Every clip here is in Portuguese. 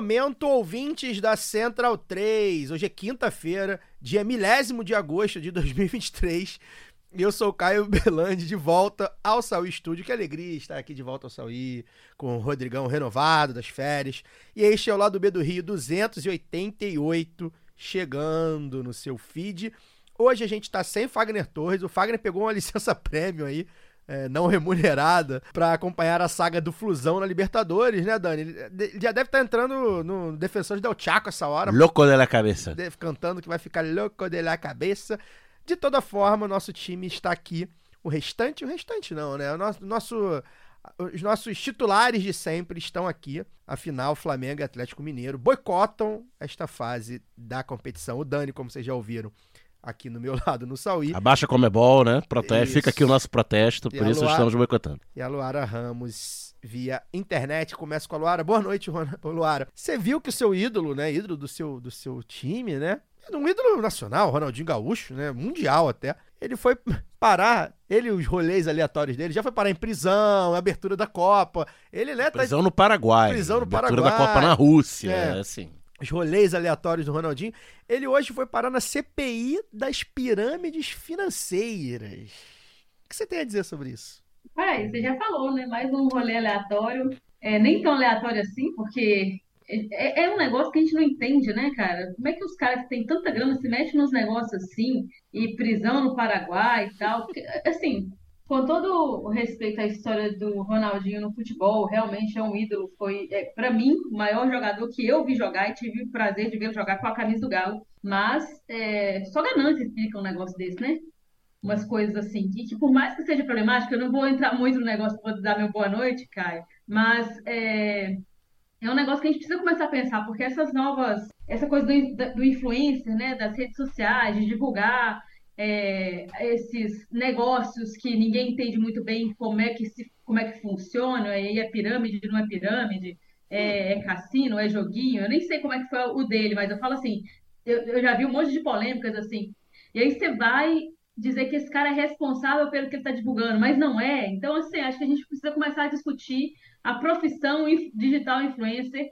Momento, ouvintes da Central 3. Hoje é quinta-feira, dia milésimo de agosto de 2023. E eu sou o Caio Belandi, de volta ao Sauí Estúdio. Que alegria estar aqui de volta ao Sauí, com o Rodrigão renovado das férias. E este é o Lado B do Rio 288, chegando no seu feed. Hoje a gente está sem Fagner Torres. O Fagner pegou uma licença prêmio aí, é, não remunerada, para acompanhar a saga do Flusão na Libertadores, né, Dani? Ele já deve estar entrando no Defensores del Chaco essa hora. Louco de la cabeça. Cantando que vai ficar louco de la cabeça. De toda forma, nosso time está aqui. O restante, o restante não, né? O nosso, nosso- os nossos titulares de sempre estão aqui. Afinal, Flamengo e Atlético Mineiro boicotam esta fase da competição. O Dani, como vocês já ouviram, aqui no meu lado no Sauí. Abaixa Comebol, né? Proteste. Isso. Fica aqui o nosso protesto, E por isso Luar- estamos boicotando. E a Luara Ramos via internet. Começa com a Luara. Boa noite, Luara. Você viu que o seu ídolo, né? Ídolo do seu, do seu time, né? Um ídolo nacional, Ronaldinho Gaúcho, né? Mundial até. Ele foi parar, ele os rolês aleatórios dele, já foi parar em prisão, abertura da Copa. Ele, né, tá Prisão no Paraguai. Prisão no abertura Paraguai. da Copa na Rússia. É. assim. Os rolês aleatórios do Ronaldinho. Ele hoje foi parar na CPI das pirâmides financeiras. O que você tem a dizer sobre isso? É, você já falou, né? Mais um rolê aleatório. É, nem tão aleatório assim, porque é, é um negócio que a gente não entende, né, cara? Como é que os caras que têm tanta grana se metem nos negócios assim, e prisão no Paraguai e tal? Porque, assim, com todo o respeito à história do Ronaldinho no futebol, realmente é um ídolo. Foi, é, para mim, o maior jogador que eu vi jogar e tive o prazer de ver jogar com a camisa do Galo. Mas é, só ganância explica um negócio desse, né? umas coisas assim, que, que por mais que seja problemático, eu não vou entrar muito no negócio, vou dar meu boa noite, Caio, mas é, é um negócio que a gente precisa começar a pensar, porque essas novas, essa coisa do, do influencer, né, das redes sociais, de divulgar é, esses negócios que ninguém entende muito bem como é que se, como é que funciona, aí é pirâmide, não é pirâmide, é, é cassino, é joguinho, eu nem sei como é que foi o dele, mas eu falo assim, eu, eu já vi um monte de polêmicas assim, e aí você vai dizer que esse cara é responsável pelo que ele está divulgando, mas não é. Então, assim, acho que a gente precisa começar a discutir a profissão digital influencer,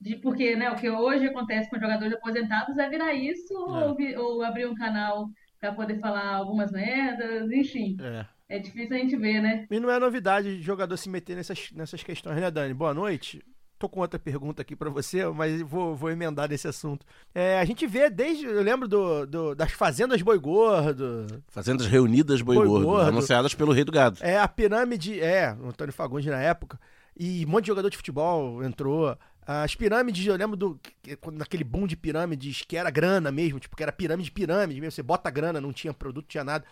de, porque né, o que hoje acontece com jogadores aposentados é virar isso É. ou, ou abrir um canal para poder falar algumas merdas, enfim. É. É difícil a gente ver, né? E não é novidade de jogador se meter nessas, nessas questões, né, Dani? Boa noite. Tô com outra pergunta aqui pra você, mas vou, vou emendar nesse assunto. É, a gente vê desde. Eu lembro do, do- das fazendas Boi Gordo. Fazendas reunidas boi, Boi gordo, gordo. anunciadas pelo Rei do Gado. É, a pirâmide. É, o Antônio Fagundes na época. E um monte de jogador de futebol entrou. As pirâmides, eu lembro do. Naquele boom de pirâmides, que era grana mesmo, tipo, que era pirâmide, pirâmide mesmo. Você bota grana, não tinha produto, tinha nada.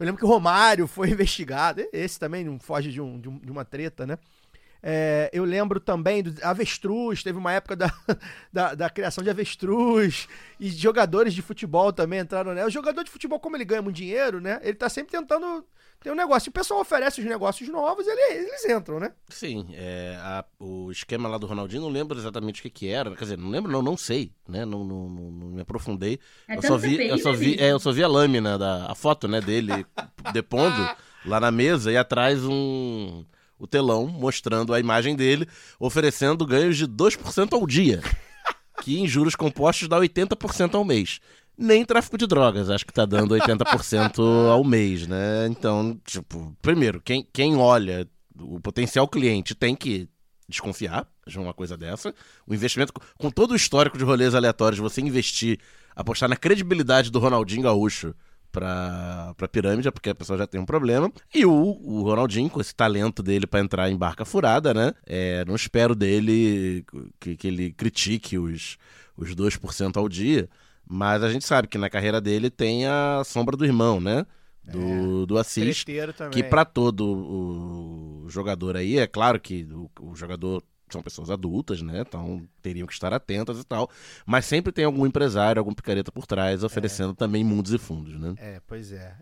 Eu lembro que o Romário foi investigado. Esse também não foge de, um- de um- de uma treta, né? É, eu lembro também do avestruz, teve uma época da, da, da criação de avestruz e jogadores de futebol também entraram, né? O jogador de futebol, como ele ganha muito dinheiro, né? Ele tá sempre tentando ter um negócio. Se o pessoal oferece os negócios novos, ele- eles entram, né? Sim, é, a- o esquema lá do Ronaldinho, não lembro exatamente o que, que era. Quer dizer, não lembro, não, não sei, né? Não, não, não- não me aprofundei. É eu, só vi, eu, só vi, é, eu só vi a lâmina, da, a foto né, dele depondo lá na mesa e atrás um o telão mostrando a imagem dele oferecendo ganhos de 2% ao dia, que em juros compostos dá 80% ao mês. Nem tráfico de drogas, acho que tá dando 80% ao mês, né? Então, tipo, primeiro, quem, quem olha o potencial cliente tem que desconfiar de uma coisa dessa. O investimento, com todo o histórico de rolês aleatórios, você investir, apostar na credibilidade do Ronaldinho Gaúcho pra, pra pirâmide, é porque a pessoa já tem um problema. E o, o Ronaldinho, com esse talento dele pra entrar em barca furada, né? É, não espero dele que, que ele critique os, os 2% ao dia. Mas a gente sabe que na carreira dele tem a sombra do irmão, né? Do, do Assis. Que pra todo o jogador aí, é claro que o, o jogador são pessoas adultas, né? Então teriam que estar atentas e tal. Mas sempre tem algum empresário, algum picareta por trás, oferecendo também mundos e fundos, né? É, pois é.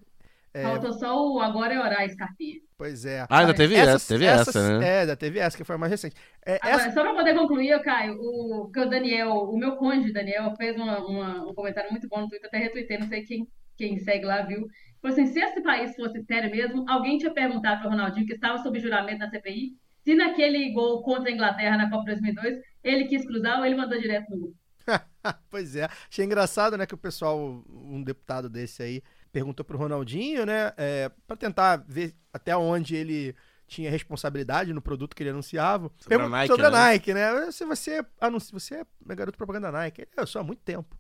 É, Faltou só o agora é hora, Scarpinha. pois é. Ah, ainda teve essa, teve essa, né? É, ainda teve essa, que foi a mais recente. É, Agora, essa, só para poder concluir, Caio, o, que o Daniel, o meu cônjuge, Daniel, fez uma- uma- um comentário muito bom no Twitter, até retuitei, não sei quem, quem segue lá viu. Falou assim: se esse país fosse sério mesmo, alguém tinha perguntado para o Ronaldinho, que estava sob juramento na CPI, se naquele gol contra a Inglaterra na Copa 2002 ele quis cruzar ou ele mandou direto no gol. pois é. Achei engraçado, né, que o pessoal, um deputado desse aí, perguntou pro Ronaldinho, né, é, para tentar ver até onde ele tinha responsabilidade no produto que ele anunciava. Sobre a Nike, sobre a né? Nike, né? Se você anuncia, você é garoto propaganda Nike. Eu sou há muito tempo.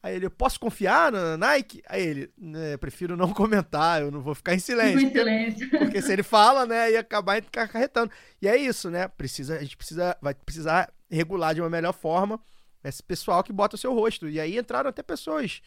Aí ele, eu posso confiar na Nike? Aí ele, né, prefiro não comentar, eu não vou ficar em Fico silêncio. em silêncio. Porque se ele fala, né, ia acabar acarretando. E é isso, né? Precisa, a gente precisa, vai precisar regular de uma melhor forma esse pessoal que bota o seu rosto. E aí entraram até pessoas,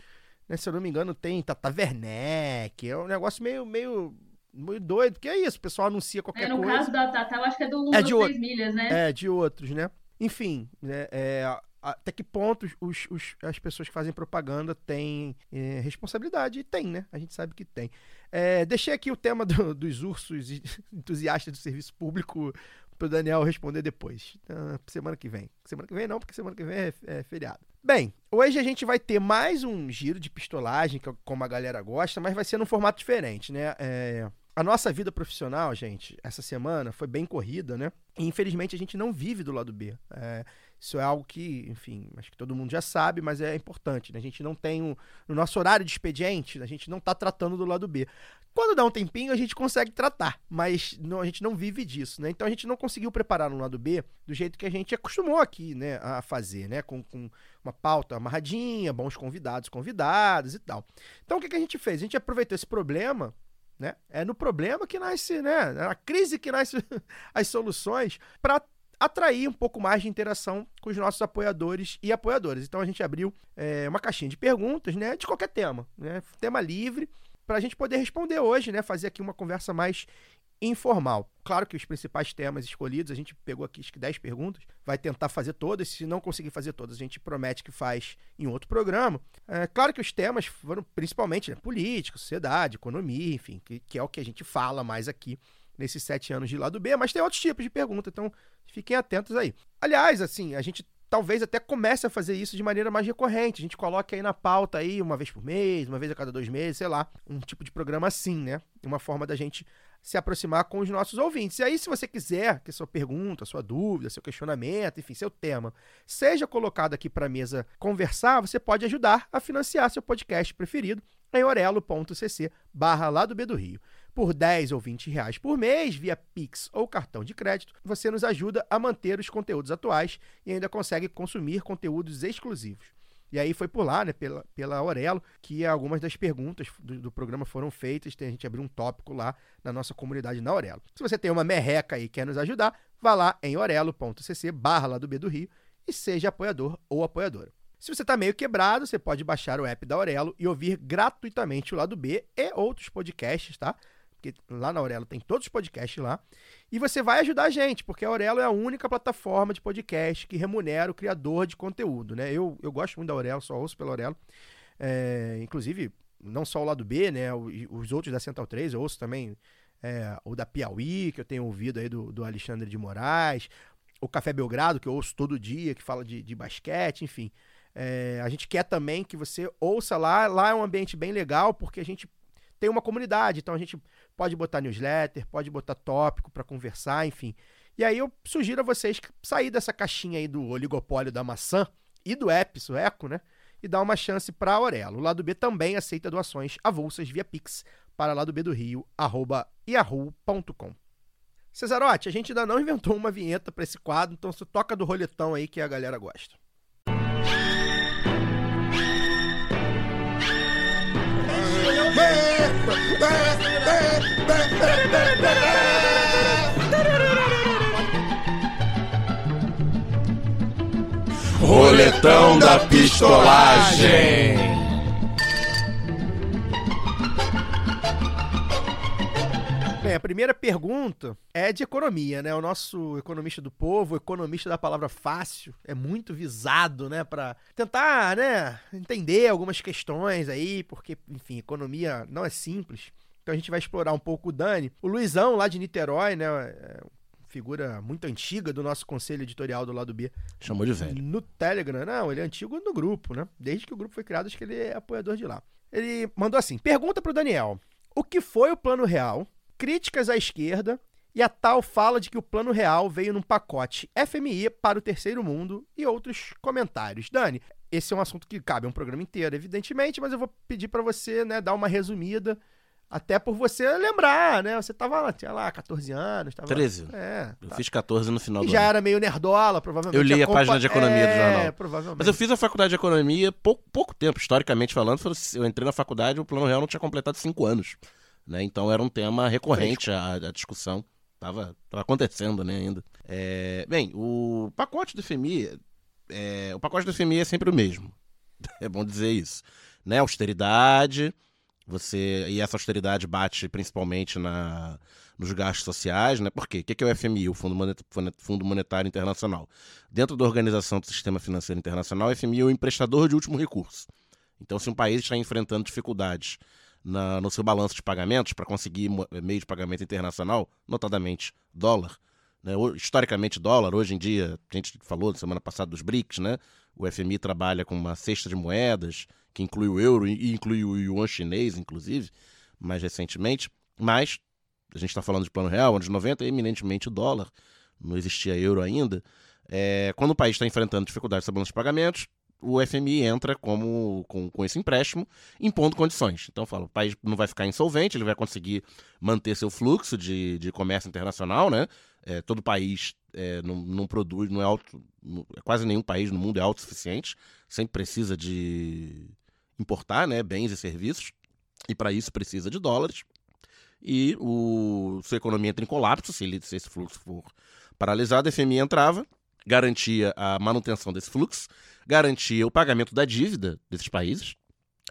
né, se eu não me engano, tem Tata Werneck, é um negócio meio, meio, meio doido, porque é isso, o pessoal anuncia qualquer É, no coisa. caso da Tata, eu acho que é do É 1 de outro. 6 milhas, né? É, de outros, né? Enfim, né, é, até que ponto os, os- as pessoas que fazem propaganda têm é, responsabilidade? E tem, né? A gente sabe que tem. É, deixei aqui o tema do- dos ursos entusiastas do serviço público pro Daniel responder depois. Ah, semana que vem. Semana que vem não, porque semana que vem é, é feriado. Bem, hoje a gente vai ter mais um giro de pistolagem, que é como a galera gosta, mas vai ser num formato diferente, né? É, a nossa vida profissional, gente, essa semana foi bem corrida, né? E infelizmente a gente não vive do lado B. É, isso é algo que, enfim, acho que todo mundo já sabe, mas é importante. Né? A gente não tem um, no nosso horário de expediente, a gente não está tratando do lado B. Quando dá um tempinho, a gente consegue tratar, mas não- a gente não vive disso, né? Então a gente não conseguiu preparar no lado B do jeito que a gente acostumou aqui, né, a fazer, né? Com, com uma pauta amarradinha, bons convidados, convidadas e tal. Então o que, que a gente fez? A gente aproveitou esse problema né? É no problema que nasce, né? Na crise que nasce as soluções para atrair um pouco mais de interação com os nossos apoiadores e apoiadoras. Então a gente abriu é, uma caixinha de perguntas, né? De qualquer tema, né? Tema livre para a gente poder responder hoje, né? Fazer aqui uma conversa mais informal. Claro que os principais temas escolhidos, a gente pegou aqui acho que 10 perguntas, vai tentar fazer todas. Se não conseguir fazer todas, a gente promete que faz em outro programa. É, claro que os temas foram principalmente né, política, sociedade, economia, enfim, que, que é o que a gente fala mais aqui nesses sete anos de lado B, mas tem outros tipos de pergunta, então fiquem atentos aí. Aliás, assim, a gente talvez até comece a fazer isso de maneira mais recorrente. A gente coloca aí na pauta aí uma vez por mês, uma vez a cada dois meses, sei lá, um tipo de programa assim, né? Uma forma da gente se aproximar com os nossos ouvintes. E aí, se você quiser que sua pergunta, sua dúvida, seu questionamento, enfim, seu tema, seja colocado aqui para a mesa conversar, você pode ajudar a financiar seu podcast preferido em orelo.cc barra B do Rio. Por 10 ou 20 reais por mês, via Pix ou cartão de crédito, você nos ajuda a manter os conteúdos atuais e ainda consegue consumir conteúdos exclusivos. E aí foi por lá, né, pela, pela Aurelo, que algumas das perguntas do, do programa foram feitas. Tem, a gente abriu um tópico lá na nossa comunidade na Aurelo. Se você tem uma merreca e quer nos ajudar, vá lá em orelo.cc barra lá do B do Rio e seja apoiador ou apoiadora. Se você está meio quebrado, você pode baixar o app da Aurelo e ouvir gratuitamente o lado B e outros podcasts, tá? Porque lá na Aurelo tem todos os podcasts lá. E você vai ajudar a gente, porque a Aurelo é a única plataforma de podcast que remunera o criador de conteúdo, né? Eu, eu gosto muito da Aurelo, só ouço pela Aurelo. É, inclusive, não só o lado B, né? Os outros da Central 3, eu ouço também é, o da Piauí, que eu tenho ouvido aí do, do Alexandre de Moraes, o Café Belgrado, que eu ouço todo dia, que fala de, de basquete, enfim. É, a gente quer também que você ouça lá. Lá é um ambiente bem legal, porque a gente tem uma comunidade, então a gente pode botar newsletter, pode botar tópico para conversar, enfim. E aí eu sugiro a vocês sair dessa caixinha aí do oligopólio da maçã e do app sueco, né? E dar uma chance para a Aurelo. O lado B também aceita doações avulsas via Pix para lado B do Rio, arroba yahoo.com. Cesarote, a gente ainda não inventou uma vinheta para esse quadro, então você toca do roletão aí que a galera gosta. Roletão da pistolagem. Bem, a primeira pergunta é de economia, né? O nosso economista do povo, economista da palavra fácil, é muito visado, né? Pra tentar, né? Entender algumas questões aí, porque, enfim, economia não é simples. Então a gente vai explorar um pouco o Dani. O Luizão, lá de Niterói, né? É figura muito antiga do nosso conselho editorial do lado B. Chamou de velho. No Telegram. Não, ele é antigo no grupo, né? Desde que o grupo foi criado, acho que ele é apoiador de lá. Ele mandou assim: pergunta pro Daniel: O que foi o plano real? Críticas à esquerda e a tal fala de que o plano real veio num pacote FMI para o terceiro mundo e outros comentários. Dani, esse é um assunto que cabe a um programa inteiro, evidentemente, mas eu vou pedir para você, né, dar uma resumida até por você lembrar, né? Você tava lá, tinha lá 14 anos. Tava, 13. É. Eu tá. fiz 14 no final E do já ano. era meio nerdola, provavelmente. Eu li a acompa- página de economia do é, jornal. provavelmente. Mas eu fiz a faculdade de economia pouco, pouco tempo, historicamente falando. Eu entrei na faculdade, o plano real não tinha completado cinco anos. Né? Então era um tema recorrente à, à discussão. Tava, tava acontecendo né, ainda. É, bem, o pacote do FMI. é, o pacote do FMI é sempre o mesmo. É bom dizer isso. Né? Austeridade. Você, e essa austeridade bate principalmente na, nos gastos sociais, né? Por quê? O que é o FMI, o Fundo Monetário Internacional? Dentro da organização do Sistema Financeiro Internacional, o FMI é o emprestador de último recurso. Então, se um país está enfrentando dificuldades na- no seu balanço de pagamentos para conseguir mo- meio de pagamento internacional, notadamente dólar, né? Historicamente dólar, hoje em dia, a gente falou semana passada dos BRICS, né? O FMI trabalha com uma cesta de moedas que inclui o euro e inclui o yuan chinês, inclusive, mais recentemente. Mas a gente está falando de plano real, anos 90, é eminentemente dólar, não existia euro ainda. É, quando o país está enfrentando dificuldades no balanço de pagamentos, o FMI entra como, com, com esse empréstimo, impondo condições. Então, fala, o país não vai ficar insolvente, ele vai conseguir manter seu fluxo de, de comércio internacional, né? É, todo país é, não, não produz, não é não- quase nenhum país no mundo é autossuficiente, sempre precisa de importar, né, bens e serviços, e para isso precisa de dólares. E o sua economia entra em colapso se, ele, se esse fluxo for paralisado, a FMI entrava, garantia a manutenção desse fluxo, garantia o pagamento da dívida desses países.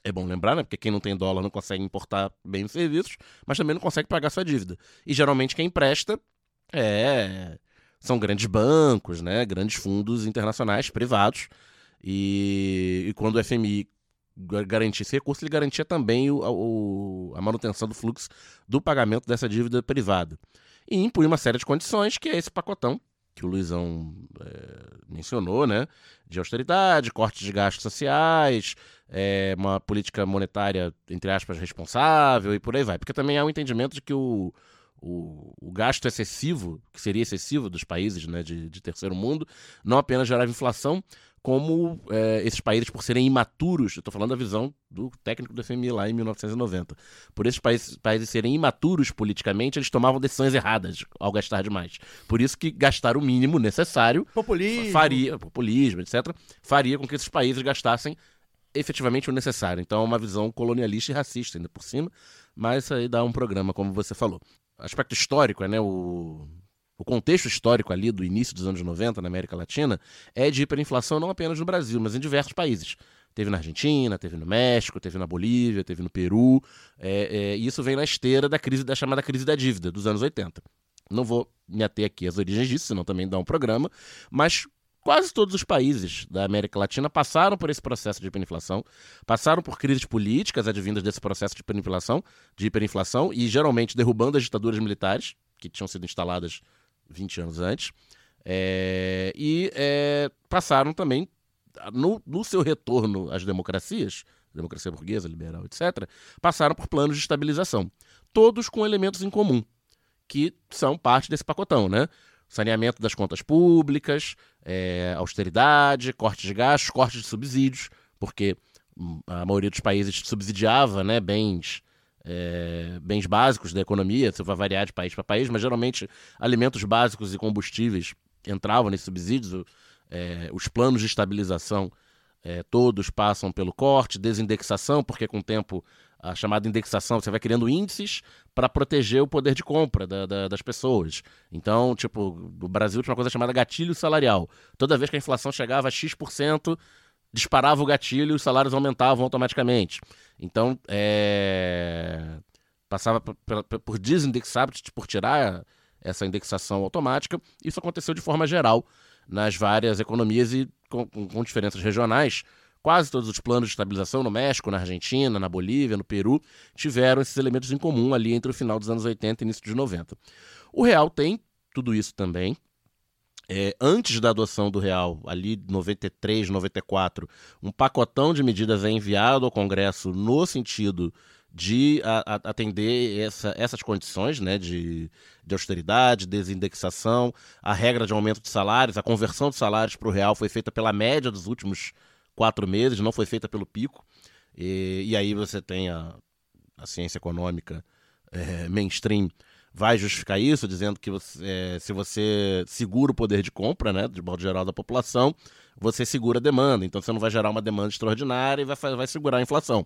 É bom lembrar, né? Porque quem não tem dólar não consegue importar bens e serviços, mas também não consegue pagar sua dívida. E geralmente quem empresta é são grandes bancos, né? Grandes fundos internacionais privados. E, e quando o FMI ga- garantia esse recurso, ele garantia também o, o- a manutenção do fluxo do pagamento dessa dívida privada. E impunha uma série de condições, que é esse pacotão que o Luizão é, mencionou, né? De austeridade, cortes de gastos sociais, é, uma política monetária, entre aspas, responsável e por aí vai. Porque também há um entendimento de que o, o, o gasto excessivo, que seria excessivo dos países né, de, de terceiro mundo, não apenas gerava inflação, como é, esses países, por serem imaturos, eu estou falando da visão do técnico do FMI lá em 1990, por esses países, países serem imaturos politicamente, eles tomavam decisões erradas ao gastar demais. Por isso que gastar o mínimo necessário Populismo. faria, populismo, etc., faria com que esses países gastassem efetivamente o necessário. Então é uma visão colonialista e racista ainda por cima, mas isso aí dá um programa, como você falou. Aspecto histórico, é, né, o, o contexto histórico ali do início dos anos 90 na América Latina é de hiperinflação não apenas no Brasil, mas em diversos países. Teve na Argentina, teve no México, teve na Bolívia, teve no Peru. é, é, e isso vem na esteira da crise da chamada crise da dívida dos anos 80. Não vou me ater aqui às origens disso, senão também dá um programa, mas quase todos os países da América Latina passaram por esse processo de hiperinflação, passaram por crises políticas advindas desse processo de hiperinflação, de hiperinflação e geralmente derrubando as ditaduras militares que tinham sido instaladas 20 anos antes, é, e é, passaram também no, no seu retorno às democracias, democracia burguesa, liberal, etc., passaram por planos de estabilização, todos com elementos em comum, que são parte desse pacotão, né? Saneamento das contas públicas, é, austeridade, corte de gastos, corte de subsídios, porque hum, a maioria dos países subsidiava né, bens, é, bens básicos da economia, isso vai variar de país para país, mas geralmente alimentos básicos e combustíveis entravam nesses subsídios, o- é, os planos de estabilização é, todos passam pelo corte, desindexação, porque com o tempo a chamada indexação, você vai criando índices para proteger o poder de compra da- da- das pessoas. Então, tipo, no Brasil tinha uma coisa chamada gatilho salarial. Toda vez que a inflação chegava a X%, disparava o gatilho e os salários aumentavam automaticamente. Então, é, passava por, desindexar, por tirar essa indexação automática. Isso aconteceu de forma geral nas várias economias e com- com diferenças regionais. Quase todos os planos de estabilização no México, na Argentina, na Bolívia, no Peru, tiveram esses elementos em comum ali entre o final dos anos 80 e início dos 90. O real tem tudo isso também. É, antes da adoção do real, ali 93, 94, um pacotão de medidas é enviado ao Congresso no sentido de a- a- atender essa- essas condições né, de, de austeridade, desindexação, a regra de aumento de salários, a conversão de salários para o real foi feita pela média dos últimos quatro meses, não foi feita pelo pico. E, e aí você tem a, a ciência econômica é, mainstream vai justificar isso, dizendo que você, é, se você segura o poder de compra, né, de modo geral da população, você segura a demanda. Então você não vai gerar uma demanda extraordinária e vai, vai segurar a inflação.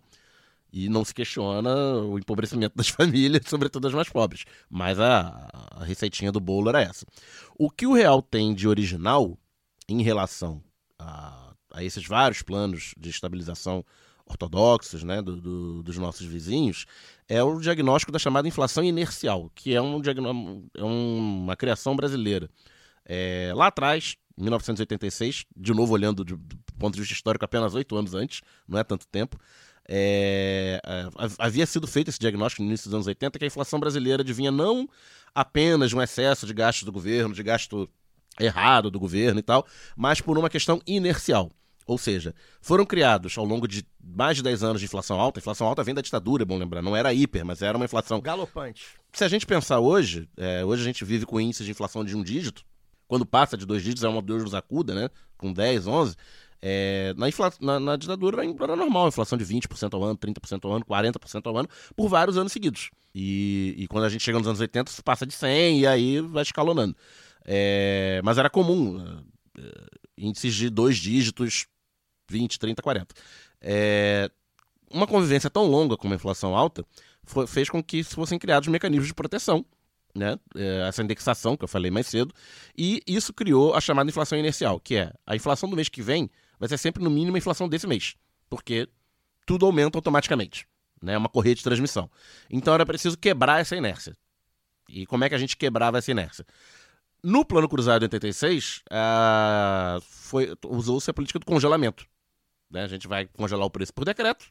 E não se questiona o empobrecimento das famílias, sobretudo das mais pobres. Mas a, a receitinha do bolo era essa. O que o real tem de original em relação a, a esses vários planos de estabilização ortodoxos né, do- do- dos nossos vizinhos é o diagnóstico da chamada inflação inercial, que é, um, é uma criação brasileira. É, lá atrás, 1986, de novo olhando de- do ponto de vista histórico apenas oito anos antes, não é tanto tempo, é, havia sido feito esse diagnóstico no início dos anos 80 que a inflação brasileira adivinha não apenas um excesso de gasto do governo, de gasto errado do governo e tal, mas por uma questão inercial. Ou seja, foram criados ao longo de mais de 10 anos de inflação alta. Inflação alta vem da ditadura, é bom lembrar. Não era hiper, mas era uma inflação Galopante. se a gente pensar hoje, é, hoje a gente vive com índices de inflação de um dígito. Quando passa de dois dígitos é uma Deus nos acuda, né? Com 10, 11. É, na, infla- na- na ditadura era normal, inflação de 20% ao ano, 30% ao ano, 40% ao ano, por vários anos seguidos. E, e quando a gente chega nos anos 80, isso passa de 100 e aí vai escalonando. É, mas era comum, é, é, índices de dois dígitos, 20, 30, 40. É, uma convivência tão longa com uma inflação alta foi- fez com que fossem criados mecanismos de proteção, né? É, essa indexação que eu falei mais cedo, e isso criou a chamada inflação inercial, que é a inflação do mês que vem vai ser sempre no mínimo a inflação desse mês, porque tudo aumenta automaticamente, né? É uma correia de transmissão. Então era preciso quebrar essa inércia. E como é que a gente quebrava essa inércia? No plano cruzado de 86, ah, foi- usou-se a política do congelamento. Né? A gente vai congelar o preço por decreto,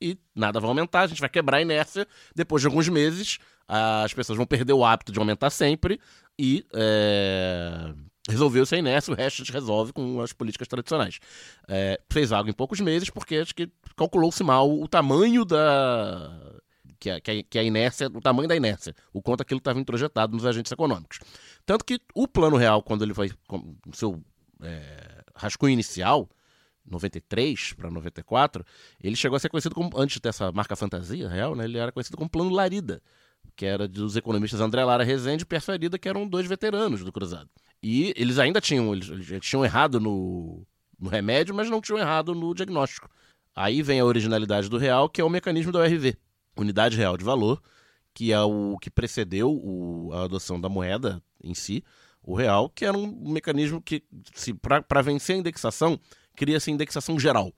e nada vai aumentar, a gente vai quebrar a inércia. Depois de alguns meses, as pessoas vão perder o hábito de aumentar sempre e é, resolveu-se a inércia, o resto a gente resolve com as políticas tradicionais. É, fez algo em poucos meses, porque acho que calculou-se mal o tamanho da. Que a, que, a, inércia, o tamanho da inércia, o quanto aquilo estava introjetado nos agentes econômicos. Tanto que o plano real, quando ele com- no seu é, rascunho inicial, 93 para 94, ele chegou a ser conhecido como, antes dessa marca fantasia real, né, ele era conhecido como Plano Larida, que era dos economistas André Lara Rezende e Pierre Farida, que eram dois veteranos do Cruzado. E eles ainda tinham, eles, eles tinham errado no, no remédio, mas não tinham errado no diagnóstico. Aí vem a originalidade do real, que é o mecanismo da URV, Unidade Real de Valor, que é o que precedeu o- a adoção da moeda em si, o real, que era um mecanismo que, para vencer a indexação, cria-se indexação geral.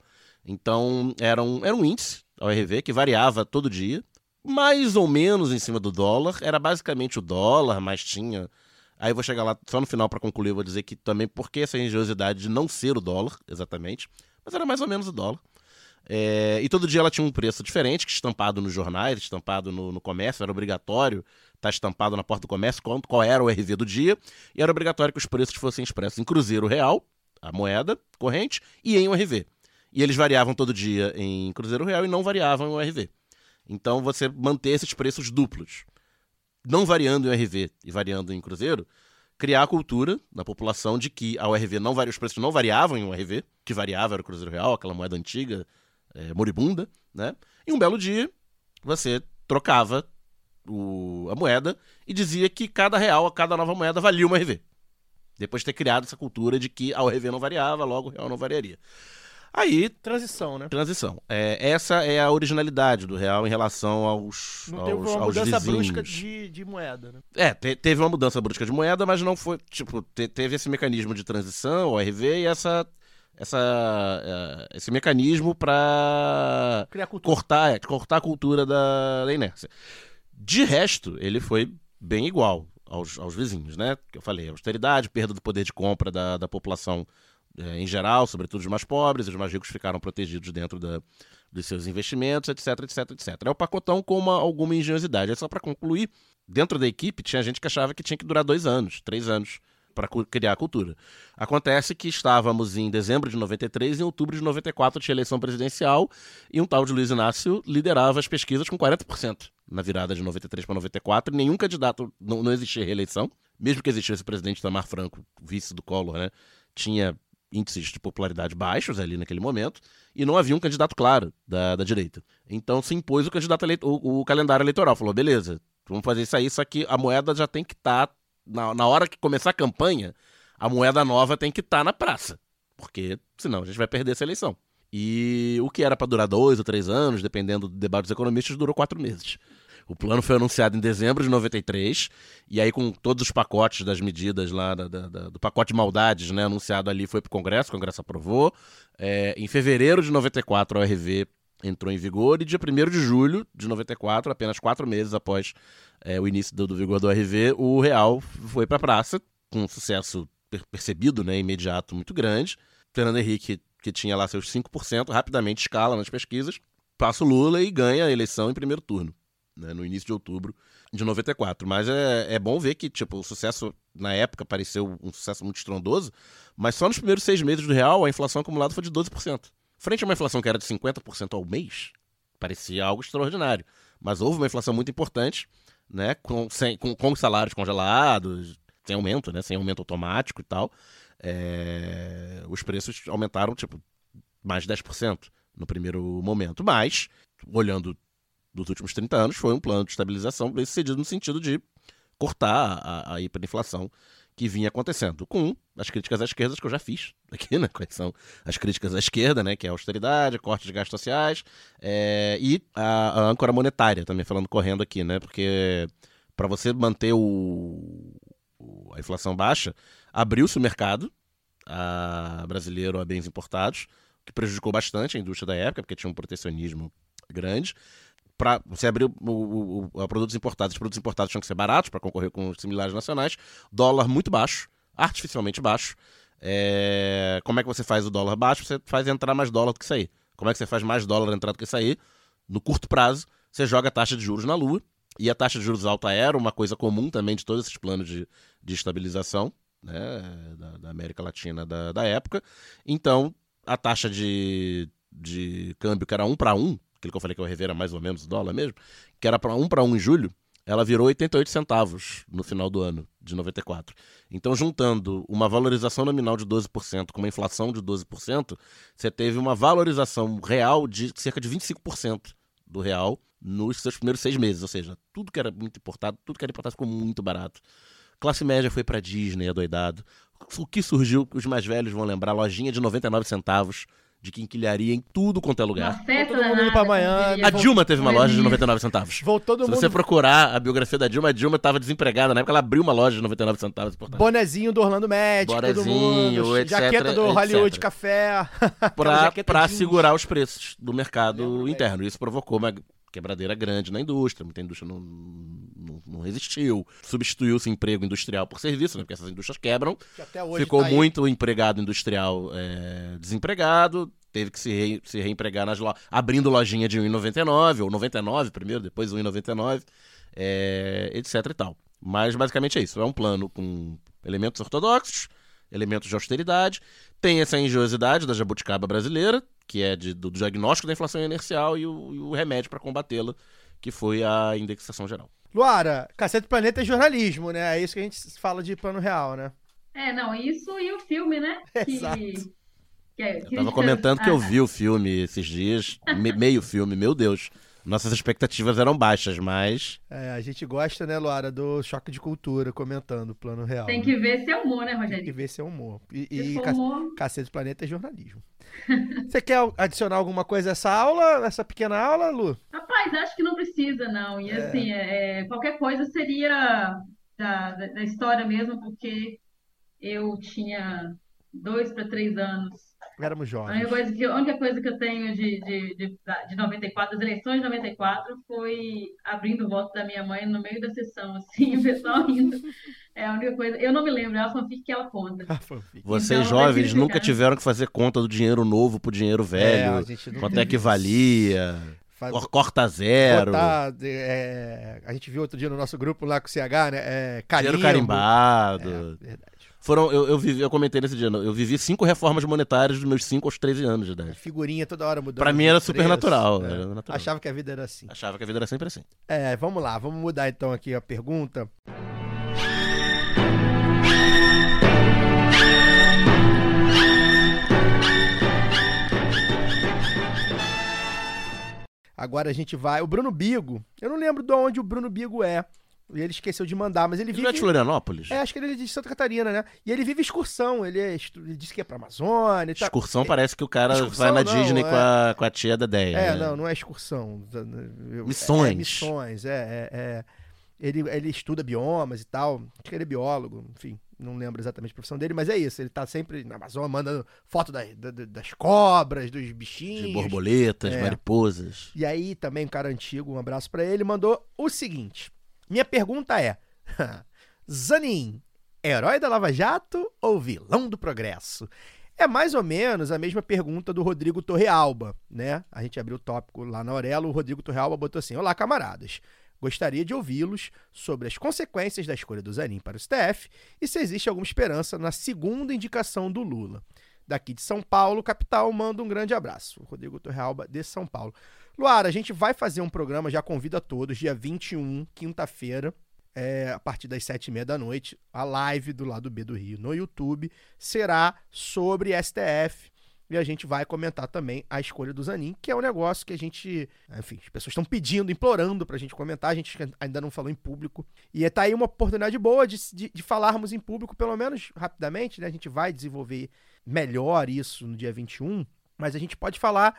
Então, era um, era um índice, a ORV, que variava todo dia, mais ou menos em cima do dólar. Era basicamente o dólar, mas tinha. Aí vou chegar lá só no final para concluir, vou dizer que também por que essa engenhosidade de não ser o dólar, exatamente. Mas era mais ou menos o dólar. É, e todo dia ela tinha um preço diferente, que estampado nos jornais, estampado no, no comércio, era obrigatório estar estampado na porta do comércio qual, qual era o RV do dia, e era obrigatório que os preços fossem expressos em cruzeiro real, a moeda corrente, e em URV. E eles variavam todo dia em cruzeiro real e não variavam em URV. Então você manter esses preços duplos, não variando em URV e variando em cruzeiro, criar a cultura na população de que a URV não varia, os preços não variavam em URV, que variava era o cruzeiro real, aquela moeda antiga, é, moribunda, né? E um belo dia você trocava o- a moeda e dizia que cada real, a cada nova moeda valia uma RV. Depois de ter criado essa cultura de que a URV não variava, logo o real não variaria. Aí, Transição, né? transição. É, essa é a originalidade do real em relação aos, Não aos, teve uma aos mudança vizinhos. brusca de, de moeda, né? É, te- teve uma mudança brusca de moeda, mas não foi, tipo, te- teve esse mecanismo de transição, o RV, e essa, essa, eh, esse mecanismo para cortar, é, cortar a cultura da, da inércia. De resto, ele foi bem igual aos, aos vizinhos, né? Que eu falei, austeridade, perda do poder de compra da, da população eh, em geral, sobretudo os mais pobres, os mais ricos ficaram protegidos dentro da, dos seus investimentos, etc, etc, etc. É o pacotão com uma, alguma engenhosidade. É só para concluir, dentro da equipe tinha gente que achava que tinha que durar dois anos, três anos para criar a cultura. Acontece que estávamos em dezembro de 93 e em outubro de 94 tinha eleição presidencial e um tal de Luiz Inácio liderava as pesquisas com 40% na virada de 93 para 94. Nenhum candidato, não, não existia reeleição, mesmo que existisse o presidente Tamar Franco, vice do Collor, né, tinha índices de popularidade baixos ali naquele momento e não havia um candidato claro da, da direita. Então se impôs o candidato o, o calendário eleitoral. Falou, beleza, vamos fazer isso aí, só que a moeda já tem que estar tá na, na hora que começar a campanha, a moeda nova tem que estar tá na praça. Porque senão a gente vai perder essa eleição. E o que era para durar dois ou três anos, dependendo do debate dos economistas, durou quatro meses. O plano foi anunciado em dezembro de 93, e aí com todos os pacotes das medidas lá, da, da, do pacote de maldades, né, anunciado ali, foi para o Congresso, o Congresso aprovou. É, em fevereiro de 94, a ORV entrou em vigor, e dia 1 de julho de 94, apenas quatro meses após é, o início do, do, vigor do RV, o real foi para a praça, com um sucesso per percebido, né, imediato, muito grande. Fernando Henrique, que tinha lá seus 5%, rapidamente escala nas pesquisas, passa o Lula e ganha a eleição em primeiro turno, né, no início de outubro de 94. Mas é, é bom ver que tipo, o sucesso, na época, pareceu um sucesso muito estrondoso, mas só nos primeiros seis meses do real, a inflação acumulada foi de 12%. Frente a uma inflação que era de 50% ao mês, parecia algo extraordinário. Mas houve uma inflação muito importante né? Com, sem, com, com salários congelados, sem aumento, né? Sem aumento automático e tal. É, os preços aumentaram, tipo, mais de 10% no primeiro momento. Mas, olhando dos últimos 30 anos, foi um plano de estabilização bem sucedido no sentido de cortar a, a hiperinflação que vinha acontecendo, com as críticas à esquerda que eu já fiz aqui, né? Quais são as críticas à esquerda, né? Que é austeridade, corte de gastos sociais é, e a, a, âncora monetária, também falando correndo aqui, né? Porque para você manter o, o, a inflação baixa, abriu-se o mercado a brasileiro a bens importados, que prejudicou bastante a indústria da época, porque tinha um protecionismo grande para você abrir o, o, o, produtos importados, os produtos importados tinham que ser baratos para concorrer com os similares nacionais, dólar muito baixo, artificialmente baixo. É... Como é que você faz o dólar baixo? Você faz entrar mais dólar do que sair. Como é que você faz mais dólar entrar do que sair? No curto prazo, você joga a taxa de juros na lua, e a taxa de juros alta era uma coisa comum também de todos esses planos de, de estabilização né, da, da América Latina da, da época. Então, a taxa de, de câmbio, que era um para um, aquilo que eu falei que eu revera mais ou menos o dólar mesmo, que era para um para um em julho, ela virou 88 centavos no final do ano de 94. Então, juntando uma valorização nominal de 12% com uma inflação de 12%, você teve uma valorização real de cerca de 25% do real nos seus primeiros seis meses. Ou seja, tudo que era muito importado, tudo que era importado ficou muito barato. Classe média foi para Disney, adoidado. O que surgiu, os mais velhos vão lembrar, lojinha de 99 centavos de quinquilharia em tudo quanto é lugar. Uma festa todo mundo indo pra né, Miami. A Dilma teve uma loja de lindo. 99 centavos. Vou todo Se mundo. você procurar a biografia da Dilma, a Dilma estava desempregada. Na época ela abriu uma loja de 99 centavos. portanto, Bonezinho do Orlando Magic, todo Bonezinho, mundo. etc, jaqueta do etc. Hollywood Café. Pra, pra segurar os preços do mercado Lembro bem. interno. Isso provocou uma quebradeira grande na indústria. Muita indústria não, não, não resistiu. Substituiu-se emprego industrial por serviço, né? porque essas indústrias quebram. Que Ficou tá aí. muito empregado industrial é, desempregado, teve que se, re- se reempregar nas lojas, abrindo lojinha de 1,99, ou 99 primeiro, depois 1,99, é, etc e tal. Mas basicamente é isso, é um plano com elementos ortodoxos, elementos de austeridade, tem essa engenhosidade da jabuticaba brasileira, que é de- do diagnóstico da inflação inercial e o, e o remédio para combatê-la, que foi a indexação geral. Luara, Cacete do Planeta é jornalismo, né? É isso que a gente fala de plano real, né? É, não, isso e o filme, né? Que, Exato. que é Eu tava comentando que eu Ah, vi o filme esses dias, me- meio filme, meu Deus. Nossas expectativas eram baixas, mas É, a gente gosta, né, Luara, do choque de cultura comentando o plano real. Tem né? que ver se é humor, né, Tem que Rogério? ver se é humor. E, Se e Ca- humor, Cacete do Planeta é jornalismo. Você quer adicionar alguma coisa a essa aula, essa pequena aula, Lu? Rapaz, acho que não precisa, não. E assim, é, qualquer coisa seria da, da, da história mesmo, porque eu tinha dois para três anos éramos A jovens. única coisa que, a única coisa que eu tenho de, de, de, de 94, das eleições de 94, foi abrindo o voto da minha mãe no meio da sessão, assim, o pessoal rindo. É a única coisa. Eu não me lembro, é a fanfic que ela conta. Vocês Então, vai jovens nunca tiveram que fazer conta do dinheiro novo pro dinheiro É, velho. a gente não quanto é que valia? Fa- Cor- Corta zero. botar, é, a gente viu outro dia no nosso grupo lá com o CH, né? É, carimbo. Dinheiro carimbado. É, verdade. Foram, eu, eu, vivi, eu comentei nesse dia, eu vivi cinco reformas monetárias dos meus 5 aos 13 anos de idade. Figurinha toda hora mudando. Pra mim era super natural, era natural. Achava que a vida era assim. Achava que a vida era sempre assim. É, vamos lá, vamos mudar então aqui a pergunta. Agora a gente vai. O Bruno Bigo. Eu não lembro de onde o Bruno Bigo é. E ele esqueceu de mandar, mas ele Ele vive. não é de Florianópolis? É, acho que ele é de Santa Catarina, né? E ele vive excursão. Ele, é ele disse que é pra Amazônia. e tal. Excursão parece que o cara Excursão vai na não, Disney é- com, a, com a tia da Deia. É, né? não, não é excursão. Missões. É, missões, é. é, é. Ele, ele estuda biomas e tal. Acho que ele é biólogo, enfim. Não lembro exatamente a profissão dele, mas é isso. Ele tá sempre na Amazônia mandando foto da- da- das cobras, dos bichinhos. De borboletas, É. mariposas. E aí, também, um cara antigo, um abraço pra ele, mandou o seguinte: Minha pergunta é: Zanin, herói da Lava Jato ou vilão do progresso? É mais ou menos a mesma pergunta do Rodrigo Torrealba, né? A gente abriu o tópico lá na Aurelo, o Rodrigo Torrealba botou assim: Olá, camaradas. Gostaria de ouvi-los sobre as consequências da escolha do Zanin para o STF e se existe alguma esperança na segunda indicação do Lula. Daqui de São Paulo, capital, manda um grande abraço. Rodrigo Torrealba, de São Paulo. Luara, a gente vai fazer um programa, já convida todos, dia 21, quinta-feira, é, a partir das sete e meia da noite, a live do lado B do Rio no YouTube será sobre STF. E a gente vai comentar também a escolha do Zanin, que é um negócio que a gente. Enfim, as pessoas estão pedindo, implorando pra gente comentar, a gente ainda não falou em público. E tá aí uma oportunidade boa de, de, de falarmos em público, pelo menos rapidamente, né? A gente vai desenvolver melhor isso no dia 21, mas a gente pode falar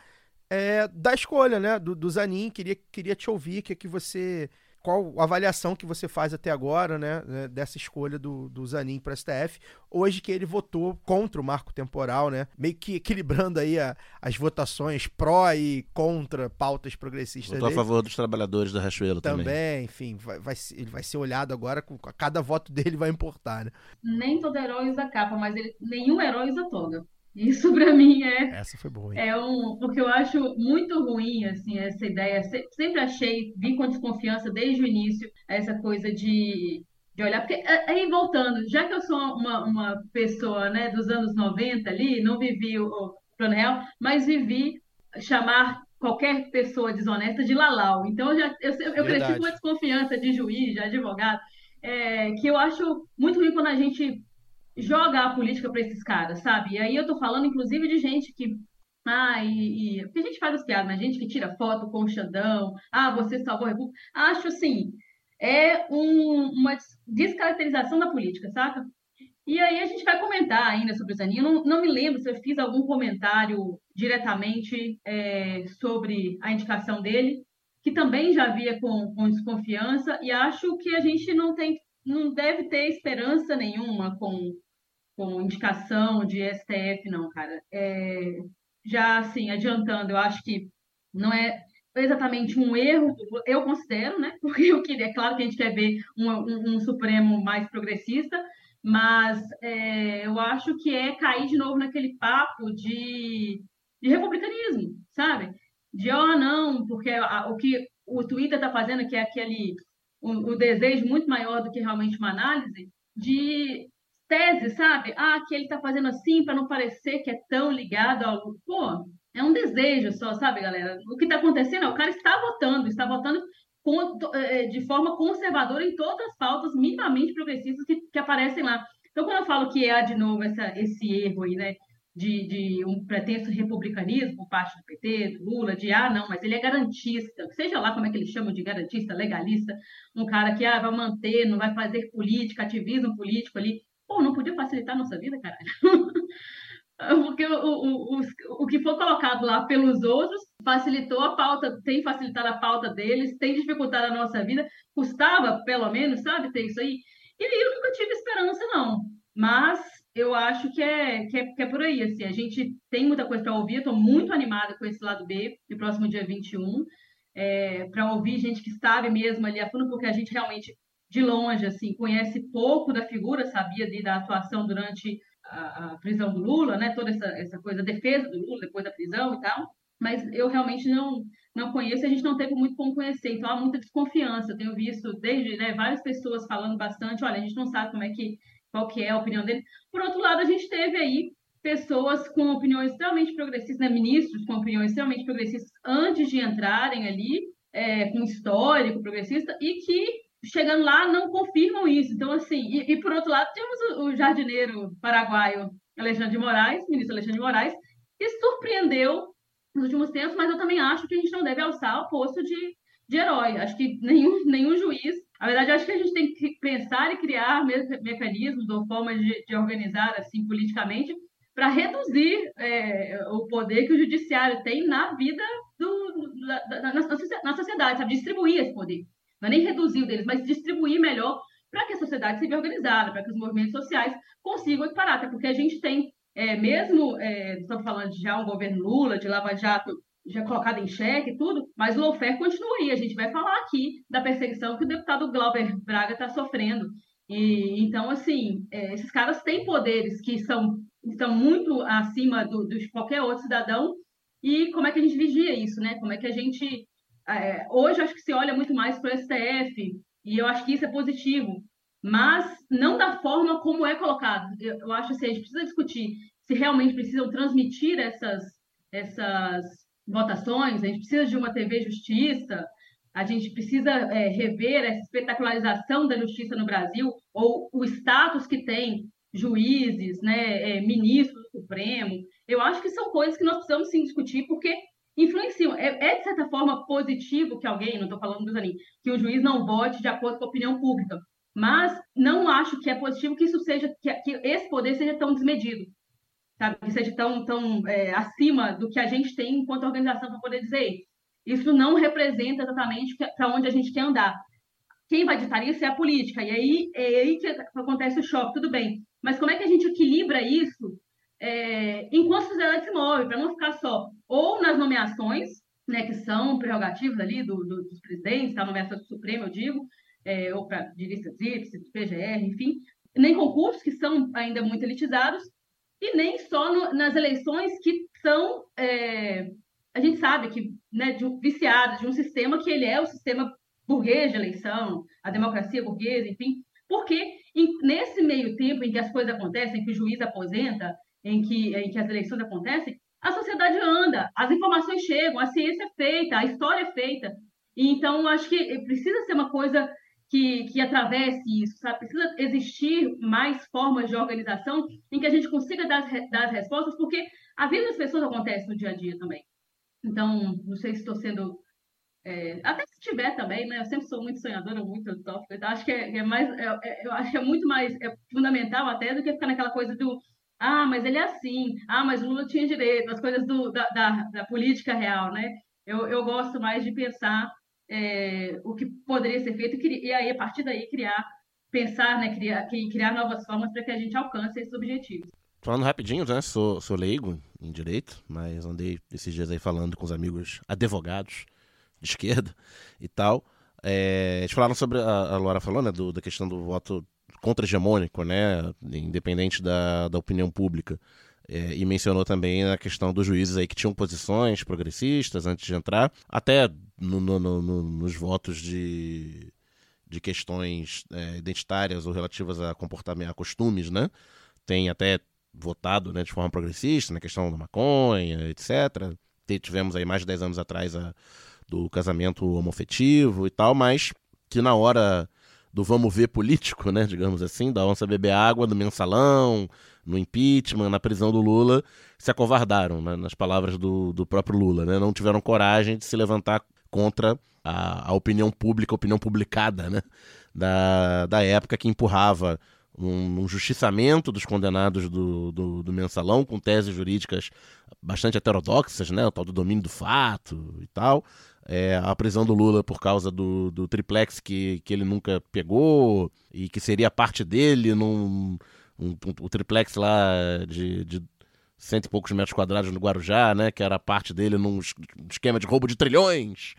é, da escolha, né? Do, do Zanin. Queria, queria te ouvir, que, que você. Qual a avaliação que você faz até agora, né? né, Dessa escolha do, do Zanin para STF. Hoje que ele votou contra o marco temporal, né? Meio que equilibrando aí a- as votações pró e contra pautas progressistas Votou a favor dos trabalhadores da Riachuelo também. Também, enfim, vai, vai ser- ele vai ser olhado agora, com cada voto dele vai importar, né? Nem todo herói usa capa, mas ele, nenhum herói usa toga. Isso pra mim é Essa foi boa, hein? É um, porque eu acho muito ruim, assim, essa ideia. Se- Sempre achei, vi com desconfiança desde o início, essa coisa de, de olhar. Porque, aí voltando, já que eu sou uma, uma pessoa, né, dos anos 90 ali, não vivi o, o plano real, mas vivi chamar qualquer pessoa desonesta de lalau. Então, eu, já, eu, eu cresci com uma desconfiança de juiz, de advogado, é, que eu acho muito ruim quando a gente joga a política para esses caras, sabe? E aí eu tô falando, inclusive, de gente que. Ah, e, e- porque a gente faz as piadas, mas gente que tira foto com o Xandão, ah, você salvou a República. Acho assim, é um- uma des- descaracterização da política, saca? E aí a gente vai comentar ainda sobre o Zanin. Não, não me lembro se eu fiz algum comentário diretamente é, sobre a indicação dele, que também já via com, com desconfiança, e acho que a gente não tem, não deve ter esperança nenhuma com, com indicação de STF, não, cara. É, já assim, adiantando, eu acho que não é exatamente um erro, eu considero, né? Porque eu queria, é claro que a gente quer ver um, um- um Supremo mais progressista, mas é, eu acho que é cair de novo naquele papo de, de republicanismo, sabe? De, ó, não, porque a- o que o Twitter está fazendo, que é aquele o, o desejo muito maior do que realmente uma análise, de tese, sabe? Ah, que ele está fazendo assim para não parecer que é tão ligado ao. Pô, é um desejo só, sabe, galera? O que está acontecendo é o cara está votando, está votando com- eh, de forma conservadora em todas as pautas minimamente progressistas que, que aparecem lá. Então, quando eu falo que há de novo essa, esse erro aí, né? De, de um pretenso republicanismo por parte do PT, do Lula, de ah, não, mas ele é garantista, seja lá como é que eles chamam de garantista, legalista, um cara que ah, vai manter, não vai fazer política, ativismo político ali. Pô, não podia facilitar a nossa vida, caralho. Porque o, o, o, o que for colocado lá pelos outros facilitou a pauta, tem facilitado a pauta deles, tem dificultado a nossa vida, custava, pelo menos, sabe, ter isso aí. E eu nunca tive esperança, não. Mas eu acho que é, que é, que é por aí, assim, a gente tem muita coisa para ouvir, estou muito animada com esse lado B, no próximo dia 21, é, para ouvir gente que sabe mesmo ali a fundo, porque a gente realmente, de longe, assim, conhece pouco da figura, sabia de, da atuação durante a, a prisão do Lula, né, toda essa, essa coisa, a defesa do Lula depois da prisão e tal, mas eu realmente não não conheço, a gente não teve muito como conhecer, então há muita desconfiança. Eu tenho visto desde né, várias pessoas falando bastante, olha, a gente não sabe como é que qual que é a opinião dele. Por outro lado, a gente teve aí pessoas com opiniões extremamente progressistas, né, ministros com opiniões extremamente progressistas antes de entrarem ali, é, com histórico progressista, e que chegando lá não confirmam isso. Então, assim, e, e por outro lado, temos o, o jardineiro paraguaio Alexandre de Moraes, ministro Alexandre de Moraes, que surpreendeu nos últimos tempos, mas eu também acho que a gente não deve alçar o posto de, de herói. Acho que nenhum, nenhum juiz. Na verdade, acho que a gente tem que pensar e criar me mecanismos ou formas de, de organizar assim politicamente para reduzir é, o poder que o judiciário tem na vida do, da, da, na, na, sociedade, sabe? Distribuir esse poder. Não é nem reduzir o deles, mas distribuir melhor para que a sociedade seja organizada, para que os movimentos sociais consigam equiparar. Até porque a gente tem é, mesmo, é, estou falando de já um governo Lula, de Lava Jato já colocado em xeque e tudo, mas o lawfare continua aí. A gente vai falar aqui da perseguição que o deputado Glauber Braga está sofrendo. E, então, assim, é, esses caras têm poderes que são, estão muito acima do, de qualquer outro cidadão. E como é que a gente vigia isso, né? Como é que a gente. É, hoje, acho que se olha muito mais para o STF, e eu acho que isso é positivo mas não da forma como é colocado. Eu, eu acho assim, a gente precisa discutir se realmente precisam transmitir essas, essas votações, a gente precisa de uma TV Justiça, a gente precisa é, rever essa espetacularização da justiça no Brasil, ou o status que tem juízes, né, é, ministros do Supremo. Eu acho que são coisas que nós precisamos sim discutir, porque influenciam. É, é de certa forma positivo que alguém, não estou falando do Zanin, que o juiz não vote de acordo com a opinião pública, mas não acho que é positivo que isso seja, que, que esse poder seja tão desmedido, sabe? Que seja tão, tão é, acima do que a gente tem enquanto organização para poder dizer isso não representa exatamente para onde a gente quer andar. Quem vai ditar isso é a política, e aí é aí que acontece o choque, tudo bem. Mas como é que a gente equilibra isso é, enquanto a sociedade se move, para não ficar só ou nas nomeações, né, que são prerrogativas ali do, do, dos presidentes, a nomeação do Supremo, eu digo, é, ou para de listas IPS, PGR, enfim, nem concursos que são ainda muito elitizados, e nem só no, nas eleições que são, é, a gente sabe que, né, de, viciadas de um sistema que ele é o sistema burguês de eleição, a democracia burguesa, enfim, porque em, nesse meio tempo em que as coisas acontecem, em que o juiz aposenta, em que, em que as eleições acontecem, a sociedade anda, as informações chegam, a ciência é feita, a história é feita. E, então, acho que precisa ser uma coisa que, que atravesse isso, sabe? Precisa existir mais formas de organização em que a gente consiga dar, dar as respostas, porque a vida das pessoas acontece no dia a dia também. Então, não sei se estou sendo. É, até se tiver também, né? Eu sempre sou muito sonhadora, muito utópica. Então, acho que é, é mais. É, é, eu acho que é muito mais é fundamental até do que ficar naquela coisa do. Ah, mas ele é assim. Ah, mas Lula tinha direito. As coisas do, da, da, da política real, né? Eu, eu gosto mais de pensar é, o que poderia ser feito e aí, a partir daí, criar, pensar, né, criar, criar novas formas para que a gente alcance esses objetivos. Falando rapidinho, né? Sou, sou leigo em direito, mas andei esses dias aí falando com os amigos advogados de esquerda e tal. É, eles falaram sobre, a, a Laura falou, né, do, da questão do voto contra-hegemônico, né, independente da, da opinião pública. É, e mencionou também a questão dos juízes aí que tinham posições progressistas antes de entrar, até no, no, no, nos votos de, de questões é, identitárias ou relativas a comportamento, a costumes, né? Tem até votado né, de forma progressista na questão da maconha, etc. Tivemos aí mais de 10 anos atrás a, do casamento homofetivo e tal, mas que na hora do vamos ver político, né, digamos assim, da onça beber água, do mensalão, no impeachment, na prisão do Lula, se acovardaram, né, nas palavras do, do próprio Lula, né, não tiveram coragem de se levantar contra a, a opinião pública, a opinião publicada, né, da, da época que empurrava um, um justiçamento dos condenados do, do, do, mensalão, com teses jurídicas bastante heterodoxas, né, o tal do domínio do fato e tal, é, a prisão do Lula por causa do, do triplex que, que ele nunca pegou e que seria parte dele num, um, um- o triplex lá de, de cento e poucos metros quadrados no Guarujá, né? Que era parte dele num es- esquema de roubo de trilhões.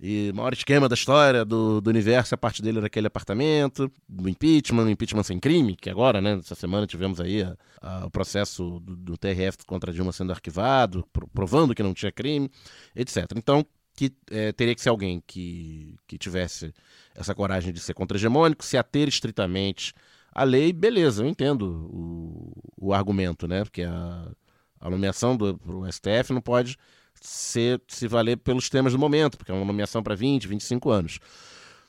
E o maior esquema da história do, do universo, a parte dele era aquele apartamento, do impeachment, impeachment sem crime, que agora, né, essa semana tivemos aí a- a- o processo do, do TRF contra Dilma sendo arquivado, pro- provando que não tinha crime, etc. Então, que eh, teria que ser alguém que, que tivesse essa coragem de ser contra-hegemônico, se ater estritamente à lei, beleza, eu entendo o, o argumento, né? Porque a, a nomeação do STF não pode ser, se valer pelos temas do momento, porque é uma nomeação para 20, 25 anos.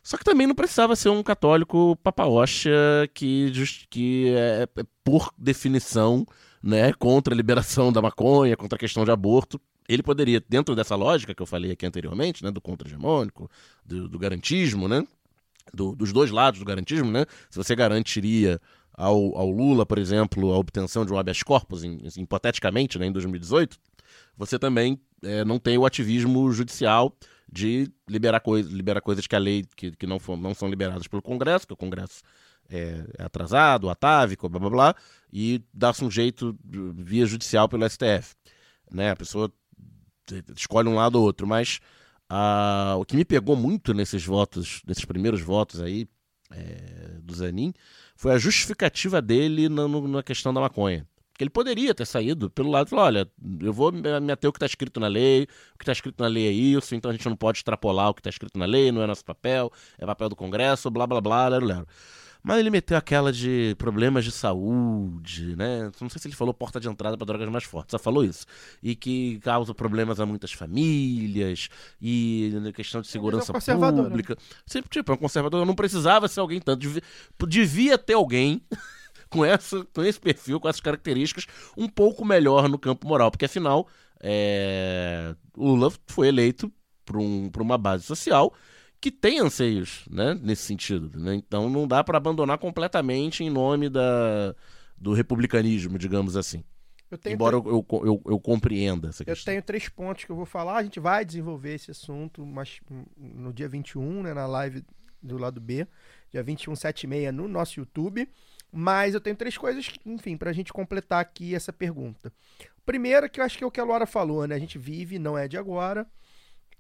Só que também não precisava ser um católico papaóstia que, que é, é, por definição, né, contra a liberação da maconha, contra a questão de aborto. Ele poderia, dentro dessa lógica que eu falei aqui anteriormente, né, do contra-hegemônico, do, do garantismo, né, do- dos dois lados do garantismo, né, se você garantiria ao, ao Lula, por exemplo, a obtenção de um habeas corpus, em- hipoteticamente, né, em 2018, você também eh, não tem o ativismo judicial de liberar, coi liberar coisas que a lei que, que não, for- não são liberadas pelo Congresso, que o Congresso é, é atrasado, atávico, blá blá blá, e dá-se um jeito via judicial pelo STF. Né? A pessoa escolhe um lado ou outro, mas ah, o que me pegou muito nesses votos, nesses primeiros votos aí é, do Zanin, foi a justificativa dele na, na questão da maconha. Porque ele poderia ter saído pelo lado falar, olha, eu vou me ater o que está escrito na lei, o que está escrito na lei é isso, então a gente não pode extrapolar o que está escrito na lei, não é nosso papel, é papel do Congresso, blá blá blá, lero, lero. Mas ele meteu aquela de problemas de saúde, né? Não sei se ele falou porta de entrada para drogas mais fortes, só falou isso. E que causa problemas a muitas famílias, e questão de segurança conservador, né? pública. Sempre, tipo, é um conservador, não precisava ser alguém tanto. Devia, devia ter alguém com, essa, com esse perfil, com essas características, um pouco melhor no campo moral, porque afinal, é, o Lula foi eleito por, um, por uma base social que tem anseios né, nesse sentido. né? Então não dá para abandonar completamente em nome da, do republicanismo, digamos assim. Eu tenho, Embora eu, eu, eu, eu compreenda essa eu questão. tenho três pontos que eu vou falar. A gente vai desenvolver esse assunto mas, no dia 21, né, na live do lado B. Dia 21, 7 e meia no nosso YouTube. Mas eu tenho três coisas, enfim, pra gente completar aqui essa pergunta. Primeiro, que eu acho que é o que a Laura falou, né? A gente vive, não é de agora,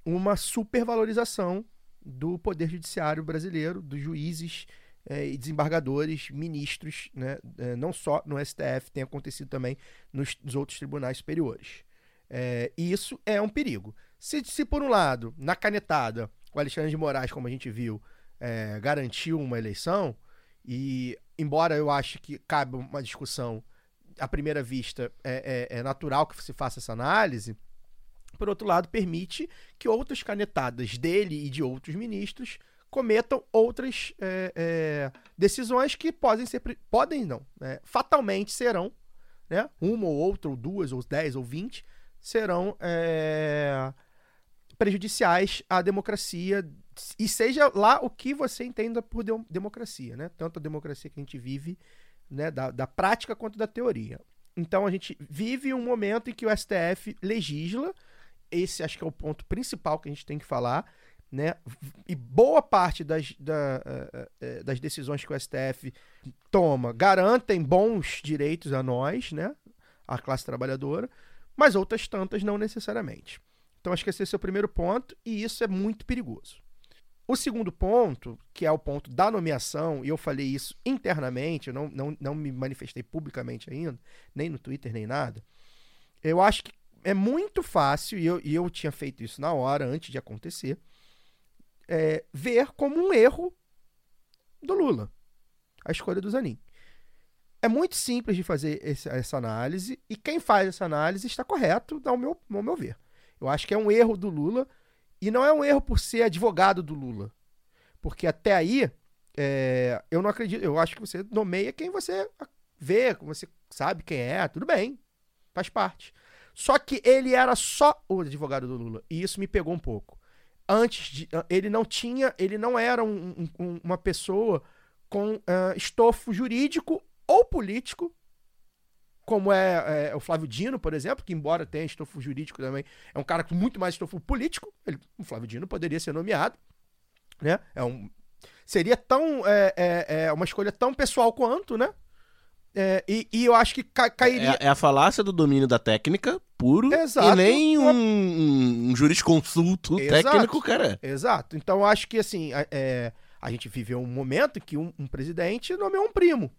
uma supervalorização do poder judiciário brasileiro, dos juízes eh, e desembargadores, ministros, né? Eh, não só no STF, tem acontecido também nos, nos outros tribunais superiores. Eh, e isso é um perigo. Se, se, por um lado, na canetada, o Alexandre de Moraes, como a gente viu, eh, garantiu uma eleição, e embora eu ache que cabe uma discussão à primeira vista, é, é- é natural que se faça essa análise. Por outro lado, permite que outras canetadas dele e de outros ministros cometam outras é, é, decisões que podem ser, podem não, né, fatalmente serão, né, uma ou outra, ou duas, ou dez, ou vinte, serão é, prejudiciais à democracia e seja lá o que você entenda por dem- democracia, né? Tanto a democracia que a gente vive, né, da, da prática quanto da teoria. Então a gente vive um momento em que o STF legisla, esse acho que é o ponto principal que a gente tem que falar, né? E boa parte das, da- eh, eh, das decisões que o STF toma garantem bons direitos a nós, né? A classe trabalhadora, mas outras tantas não necessariamente. Então acho que esse é o primeiro ponto e isso é muito perigoso. O segundo ponto, que é o ponto da nomeação, e eu falei isso internamente, eu não, não, não me manifestei publicamente ainda, nem no Twitter, nem nada. Eu acho que é muito fácil, e eu, e eu tinha feito isso na hora, antes de acontecer, é, ver como um erro do Lula a escolha do Zanin. É muito simples de fazer esse- essa análise, e quem faz essa análise está correto, ao meu, ao meu ver. Eu acho que é um erro do Lula, e não é um erro por ser advogado do Lula. Porque até aí, é, eu não acredito. Eu acho que você nomeia quem você vê, você sabe quem é, tudo bem. Faz parte. Só que ele era só o advogado do Lula. E isso me pegou um pouco. Antes de. Ele não tinha. Ele não era um- um- uma pessoa com ah, estofo jurídico ou político como é, é, o Flávio Dino, por exemplo, que embora tenha estofo jurídico também, é um cara com muito mais estofo político. Ele, o Flávio Dino poderia ser nomeado, né? É um, seria tão é, é, é uma escolha tão pessoal quanto, né? É, e, e eu acho que ca- cairia. É, é a falácia do domínio da técnica puro Exato. e nem um, um, um jurisconsulto Exato. técnico, cara. Exato. Então eu acho que assim, a, é, a gente viveu um momento em que um, um presidente nomeou um primo.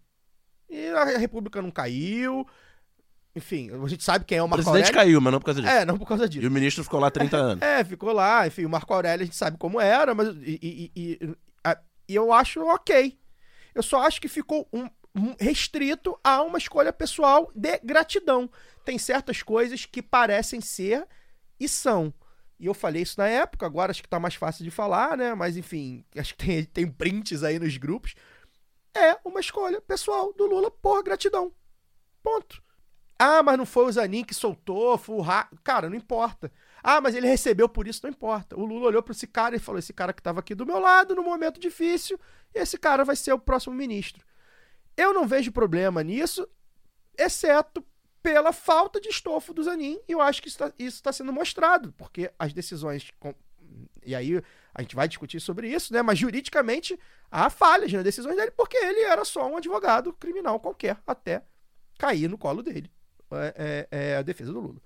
E a República não caiu. Enfim, a gente sabe quem é o O Marco presidente Aurélio. caiu, mas não por causa disso. É, não por causa E disso. o ministro ficou lá 30 anos. É, ficou lá, enfim, o Marco Aurélio a gente sabe como era, mas e, e- e- a- e eu acho ok. Eu só acho que ficou um restrito a uma escolha pessoal de gratidão. Tem certas coisas que parecem ser e são. E eu falei isso na época, agora acho que tá mais fácil de falar, né? Mas enfim, acho que tem, tem prints aí nos grupos. É uma escolha pessoal do Lula por gratidão. Ponto. Ah, mas não foi o Zanin que soltou, foi o Ra... Cara, não importa. Ah, mas ele recebeu por isso, não importa. O Lula olhou para esse cara e falou: esse cara que estava aqui do meu lado no momento difícil, esse cara vai ser o próximo ministro. Eu não vejo problema nisso, exceto pela falta de estofo do Zanin, e eu acho que isso está sendo mostrado, porque as decisões. com- E aí a gente vai discutir sobre isso, né? Mas juridicamente há falhas nas decisões dele, porque ele era só um advogado criminal qualquer, até cair no colo dele é, é- é a defesa do Lula.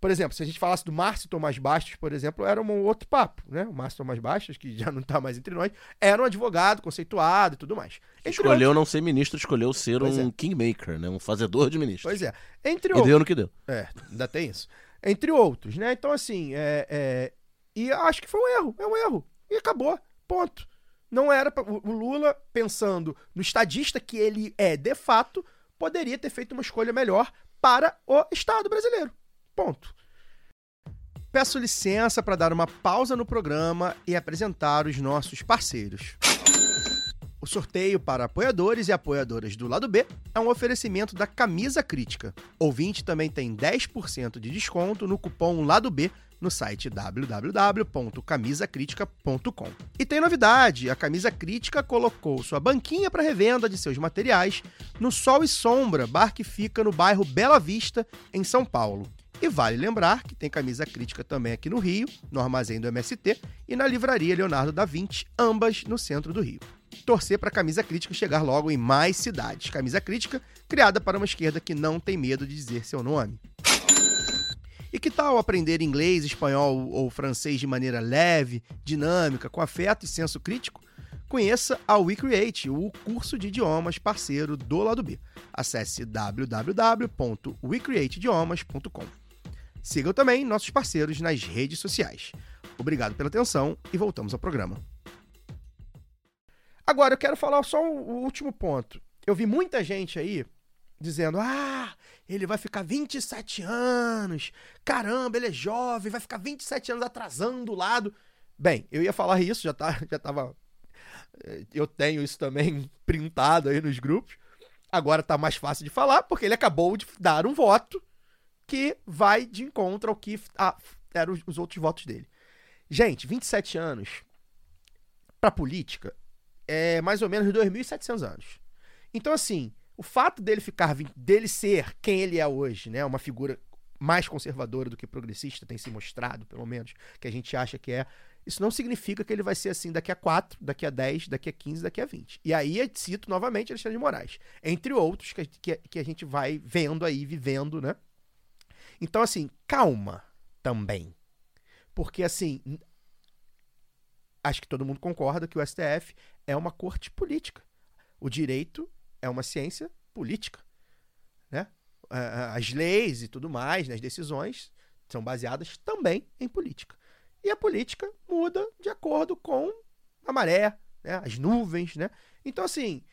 Por exemplo, se a gente falasse do Márcio Tomás Bastos, por exemplo, era um outro papo, né? O Márcio Tomás Bastos, que já não está mais entre nós, era um advogado conceituado e tudo mais. Entre Escolheu não ser ministro, escolheu ser Pois um é. kingmaker, né? Um fazedor de ministros. Pois é. Entre E outros. deu no que deu. É, ainda tem isso. Entre outros, né? Então, assim, é, é, e acho que foi um erro. É um erro. E acabou. Ponto. Não era. pra- o Lula, pensando no estadista que ele é de fato, poderia ter feito uma escolha melhor para o Estado brasileiro. Ponto. Peço licença para dar uma pausa no programa e apresentar os nossos parceiros. O sorteio para apoiadores e apoiadoras do lado B é um oferecimento da Camisa Crítica. Ouvinte também tem 10% de desconto no cupom Lado B no site www.camisacritica.com. E tem novidade: a Camisa Crítica colocou sua banquinha para revenda de seus materiais no Sol e Sombra, bar que fica no bairro Bela Vista, em São Paulo. E vale lembrar que tem camisa crítica também aqui no Rio, no armazém do MST e na livraria Leonardo da Vinci, ambas no centro do Rio. Torcer para a camisa crítica chegar logo em mais cidades. Camisa crítica criada para uma esquerda que não tem medo de dizer seu nome. E que tal aprender inglês, espanhol ou francês de maneira leve, dinâmica, com afeto e senso crítico? Conheça a WeCreate, o curso de idiomas parceiro do lado B. Acesse www.wecreateidiomas.com. Sigam também nossos parceiros nas redes sociais. Obrigado pela atenção e voltamos ao programa. Agora eu quero falar só o último ponto. Eu vi muita gente aí dizendo: ah, ele vai ficar 27 anos, caramba, ele é jovem, vai ficar 27 anos atrasando o lado. Bem, eu ia falar isso, já, tá, já tava. eh, Eu tenho isso também printado aí nos grupos. Agora tá mais fácil de falar, porque ele acabou de dar um voto que vai de encontro ao que ah, eram os- os outros votos dele. Gente, 27 anos pra política é mais ou menos 2.700 anos. Então, assim, o fato dele ficar, dele ser quem ele é hoje, né, uma figura mais conservadora do que progressista, tem se mostrado, pelo menos, que a gente acha que é, isso não significa que ele vai ser assim daqui a 4, daqui a 10, daqui a 15, daqui a 20. E aí cito novamente Alexandre de Moraes, entre outros que, que, que a gente vai vendo aí, vivendo, né? Então, assim, calma também. Porque, assim, acho que todo mundo concorda que o STF é uma corte política. O direito é uma ciência política, né? As leis e tudo mais, né, as decisões são baseadas também em política. E a política muda de acordo com a maré, né, as nuvens, né? Então, assim,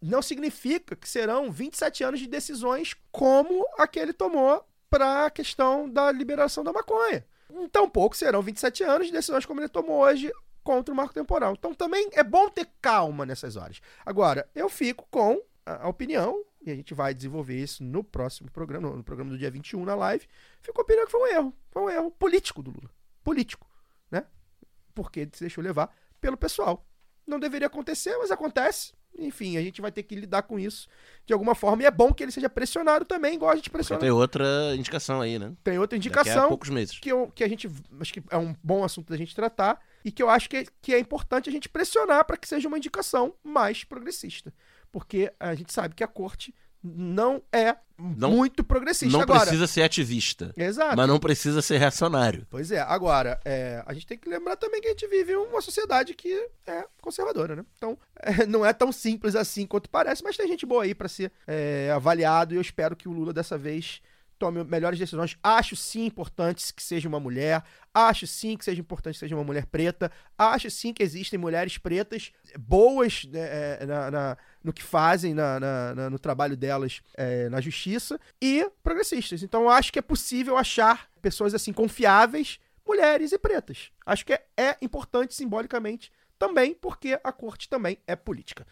não significa que serão 27 anos de decisões como a que ele tomou para a questão da liberação da maconha. Tampouco serão 27 anos de decisões como ele tomou hoje contra o marco temporal. Então também é bom ter calma nessas horas. Agora, eu fico com a opinião, e a gente vai desenvolver isso no próximo programa, no programa do dia 21 na live, fico a opinião que foi um erro. Foi um erro político do Lula. Político, né? Porque se deixou levar pelo pessoal. Não deveria acontecer, mas acontece. Enfim, a gente vai ter que lidar com isso de alguma forma. E é bom que ele seja pressionado também, igual a gente Porque pressiona. tem outra indicação aí, né? Tem outra Daqui a indicação poucos meses. que, eu, que a gente acho que é um bom assunto da gente tratar e que eu acho que, é- que é importante a gente pressionar para que seja uma indicação mais progressista. porque a gente sabe que a corte não é Não- muito progressista. Não agora, precisa ser ativista, Exato. mas não precisa ser reacionário. Pois é, agora, é, a gente tem que lembrar também que a gente vive em uma sociedade que é conservadora, né? Então, é, não é tão simples assim quanto parece, mas tem gente boa aí pra ser é, avaliado e eu espero que o Lula dessa vez tome melhores decisões. Acho sim importante que seja uma mulher, acho sim que seja importante que seja uma mulher preta, acho sim que existem mulheres pretas boas né, é, na- na- no que fazem na- na- no trabalho delas é, na justiça e progressistas. Então acho que é possível achar pessoas assim confiáveis, mulheres e pretas. Acho que é, é importante simbolicamente também, porque a corte também é política.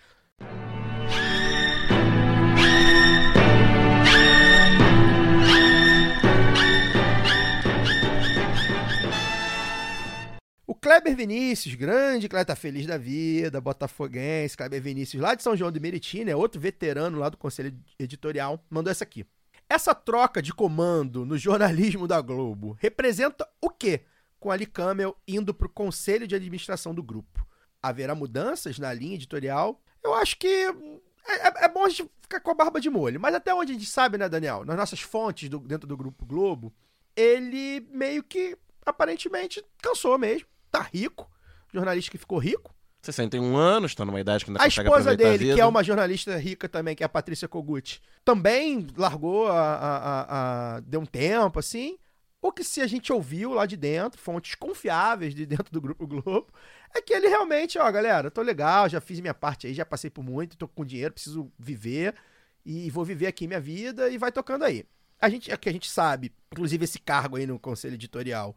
O Kleber Vinícius, grande Kleber, tá feliz da vida, botafoguense, Kleber Vinícius, lá de São João de Meriti, né, outro veterano lá do Conselho Editorial, mandou essa aqui. Essa troca de comando no jornalismo da Globo representa o quê? Com Ali Camel indo pro Conselho de Administração do grupo. Haverá mudanças na linha editorial? Eu acho que é, é- é bom a gente ficar com a barba de molho, mas até onde a gente sabe, né, Daniel? Nas nossas fontes do- dentro do Grupo Globo, ele meio que aparentemente cansou mesmo. Tá rico. Jornalista que ficou rico. 61 anos, tá numa idade que ainda A consegue esposa aproveitar a dele, que é uma jornalista rica também, que é a Patrícia Kogut, também largou a, a- a- a- deu um tempo, assim. O que se a gente ouviu lá de dentro, fontes confiáveis de dentro do Grupo Globo, é que ele realmente, ó, galera, tô legal, já fiz minha parte aí, já passei por muito, tô com dinheiro, preciso viver e vou viver aqui minha vida e vai tocando aí. A gente, é que a gente sabe, inclusive esse cargo aí no conselho editorial,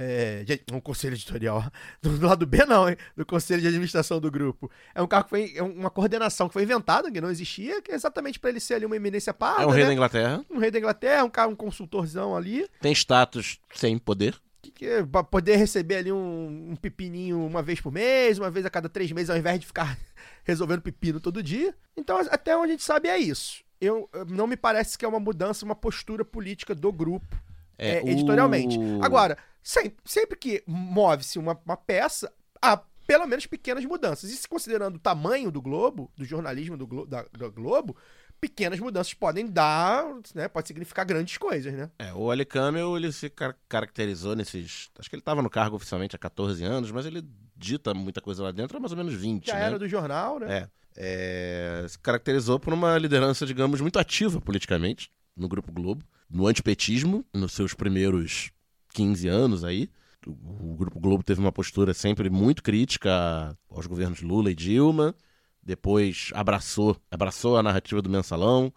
é, um conselho editorial, do lado B não, hein, do conselho de administração do grupo, é um cargo que foi, é uma coordenação que foi inventada, que não existia, que é exatamente para ele ser ali uma eminência parda, É um rei né? da Inglaterra, um rei da Inglaterra, um cara, um consultorzão ali, tem status sem poder. que, que, pra poder receber ali um, um pepininho uma vez por mês, uma vez a cada três meses, ao invés de ficar resolvendo pepino todo dia. Então, até onde a gente sabe é isso. Eu, eu- não me parece que é uma mudança, uma postura política do grupo É, é, editorialmente. o- Agora, sempre, sempre que move-se uma, uma peça, há pelo menos pequenas mudanças. E se considerando o tamanho do Globo, do jornalismo do, Glo- da, do Globo, pequenas mudanças podem dar, né? Pode significar grandes coisas, né? É, o Ali Camel, ele se car- caracterizou nesses... Acho que ele estava no cargo oficialmente há 14 anos, mas ele dita muita coisa lá dentro há mais ou menos 20, Já né? era do jornal, né? É. É, se caracterizou por uma liderança, digamos, muito ativa politicamente no Grupo Globo, no antipetismo, nos seus primeiros 15 anos aí. O, Grupo Globo teve uma postura sempre muito crítica aos governos Lula e Dilma, depois abraçou, abraçou a narrativa do mensalão,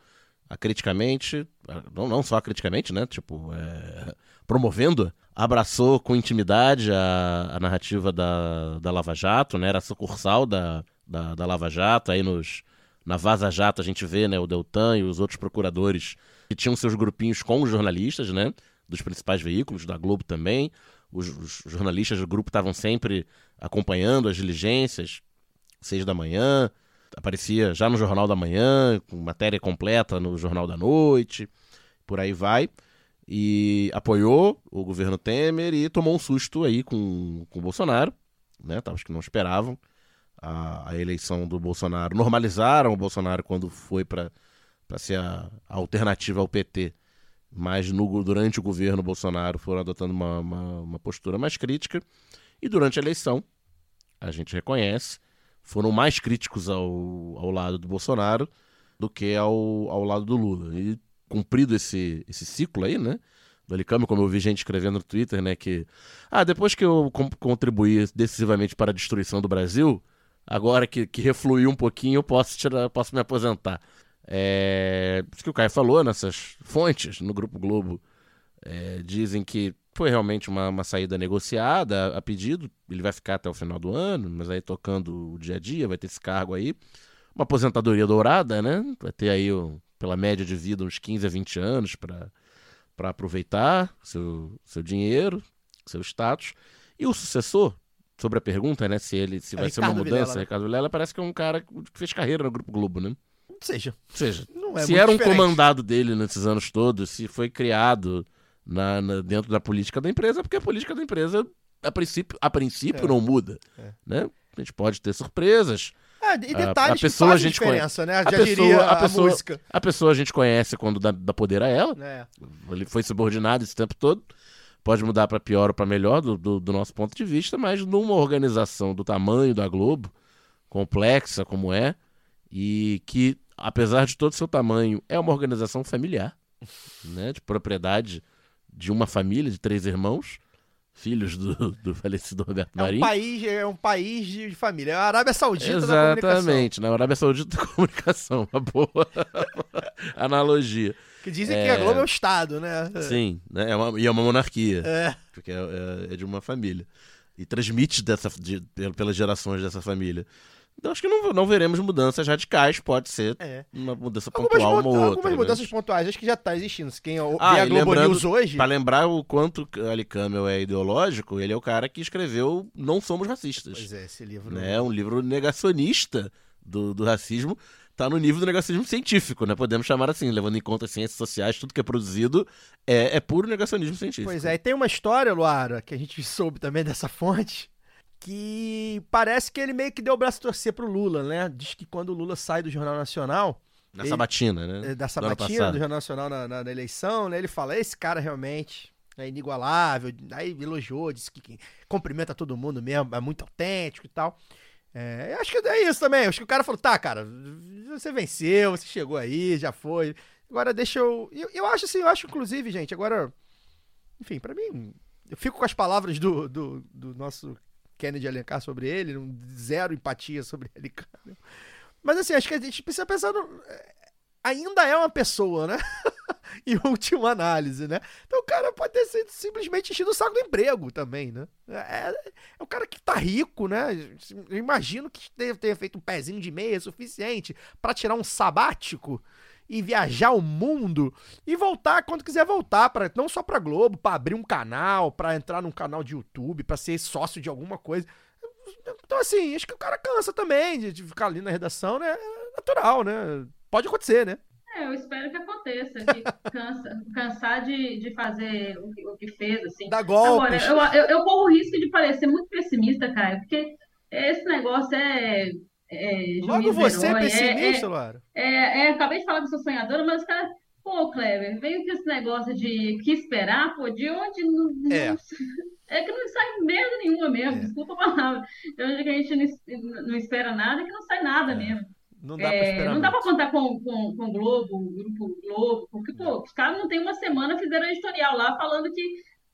acriticamente, não, não só acriticamente, né? Tipo, é, promovendo, abraçou com intimidade a, a narrativa da, da Lava Jato, né? Era sucursal da, da, da Lava Jato, aí nos, na Vaza Jato a gente vê, né, o Deltan e os outros procuradores que tinham seus grupinhos com os jornalistas, né? Dos principais veículos, da Globo também. Os, os jornalistas do grupo estavam sempre acompanhando as diligências, seis da manhã, aparecia já no Jornal da Manhã, com matéria completa no Jornal da Noite, por aí vai. E apoiou o governo Temer e tomou um susto aí com, com o Bolsonaro, né? Acho que não esperavam a, a eleição do Bolsonaro. Normalizaram o Bolsonaro quando foi para ser a, a alternativa ao PT. Mas no, durante o governo Bolsonaro foram adotando uma, uma, uma postura mais crítica. E durante a eleição, a gente reconhece, foram mais críticos ao, ao lado do Bolsonaro do que ao, ao lado do Lula. E cumprido esse, esse ciclo aí, né? Do Alicame, como eu vi gente escrevendo no Twitter, né? Que, ah, depois que eu contribuí decisivamente para a destruição do Brasil, agora que, que refluiu um pouquinho, eu posso, tirar, posso me aposentar. É, isso que o Caio falou nessas fontes no Grupo Globo é, dizem que foi realmente uma, uma saída negociada a, a pedido. Ele vai ficar até o final do ano, mas aí tocando o dia a dia, vai ter esse cargo aí. Uma aposentadoria dourada, né? Vai ter aí, pela média de vida, uns 15 a 20 anos para aproveitar seu, seu dinheiro, seu status. E o sucessor, sobre a pergunta, né? Se ele se É vai ser uma mudança, Vilela, né? Ricardo Vilela parece que é um cara que fez carreira no Grupo Globo, né? Ou seja, seja, não é se era um diferente. comandado dele nesses anos todos, se foi criado na, na- dentro da política da empresa, porque a política da empresa, a princípio, a princípio É. não muda. É. Né? A gente pode ter surpresas. É, e A- detalhes a pessoa que a gente diferença, né? A pessoa- a a, pessoa- música. A pessoa a gente conhece quando dá, dá poder a ela. É. Ele foi subordinado esse tempo todo. Pode mudar pra pior ou pra melhor do, do- do nosso ponto de vista, mas numa organização do tamanho da Globo, complexa como é, e que, apesar de todo o seu tamanho, é uma organização familiar, né, de propriedade de uma família, de três irmãos, filhos do, do falecido Roberto É um Marinho. país, é um país de família. É a Arábia Saudita da comunicação. Exatamente, na Arábia Saudita da comunicação, uma boa analogia. Que dizem que É. a Globo é o Estado, né? Sim, né? é uma, e é uma monarquia, É. porque é, é- é de uma família. E transmite dessa, de- pel- pelas gerações dessa família. Então acho que não, não veremos mudanças radicais, pode ser É. uma mudança Algumas, pontual, uma muda- ou outra. algumas né? mudanças pontuais, acho que já tá existindo. Quem o- Ah, vê a Globo News hoje. Pra lembrar o quanto Ali Camel é ideológico, ele é o cara que escreveu Não Somos Racistas. Pois é, esse livro. né? Um livro negacionista do, do racismo. Tá no nível do negacionismo científico, né? Podemos chamar assim, levando em conta as ciências sociais, tudo que é produzido é, é puro negacionismo científico. Pois é, e tem uma história, Luara, que a gente soube também dessa fonte, que parece que ele meio que deu o braço a torcer pro Lula, né? Diz que quando o Lula sai do Jornal Nacional, Na ele- sabatina, né? eh, da Do sabatina do passado. Jornal Nacional na, na- na eleição, né? Ele fala, esse cara realmente é inigualável, aí elogiou, disse que, que cumprimenta todo mundo mesmo, é muito autêntico e tal. É, eu acho que é isso também. Acho que o cara falou, tá, cara, você venceu, você chegou aí, já foi. Agora deixa eu. Eu, eu acho assim, eu acho, inclusive, gente, agora. Enfim, pra mim. Eu fico com as palavras do, do, do nosso Kennedy Alencar sobre ele, zero empatia sobre ele, cara. Mas assim, acho que a gente precisa pensar no. é, Ainda é uma pessoa, né? em última análise, né? Então o cara pode ter sido simplesmente enchido o saco do emprego também, né? É, é um cara que tá rico, né? Eu imagino que tenha, feito um pezinho de meia suficiente pra tirar um sabático e viajar o mundo e voltar quando quiser voltar, para não só pra Globo, pra abrir um canal, pra entrar num canal de YouTube, pra ser sócio de alguma coisa. Então, assim, acho que o cara cansa também de, de ficar ali na redação, né? É natural, né? Pode acontecer, né? É, eu espero que aconteça, cansa, cansar de, de fazer o que, o que fez, assim. Dá Agora, golpes. eu, eu, eu corro o risco de parecer muito pessimista, cara, porque esse negócio é. É Logo você, herói, é- pessimista, é, Laura. é, é, acabei de falar que sou sonhadora, mas os caras. Pô, Kleber, veio com esse negócio de que esperar, pô, de onde não, É. é que não sai merda nenhuma mesmo, É. desculpa a palavra. De onde que a gente não, não espera nada, que não sai nada mesmo. Não dá pra É, esperar não dá contar com, com, com o Globo, o Grupo Globo, porque, pô, os caras não tem uma semana fizeram editorial lá falando que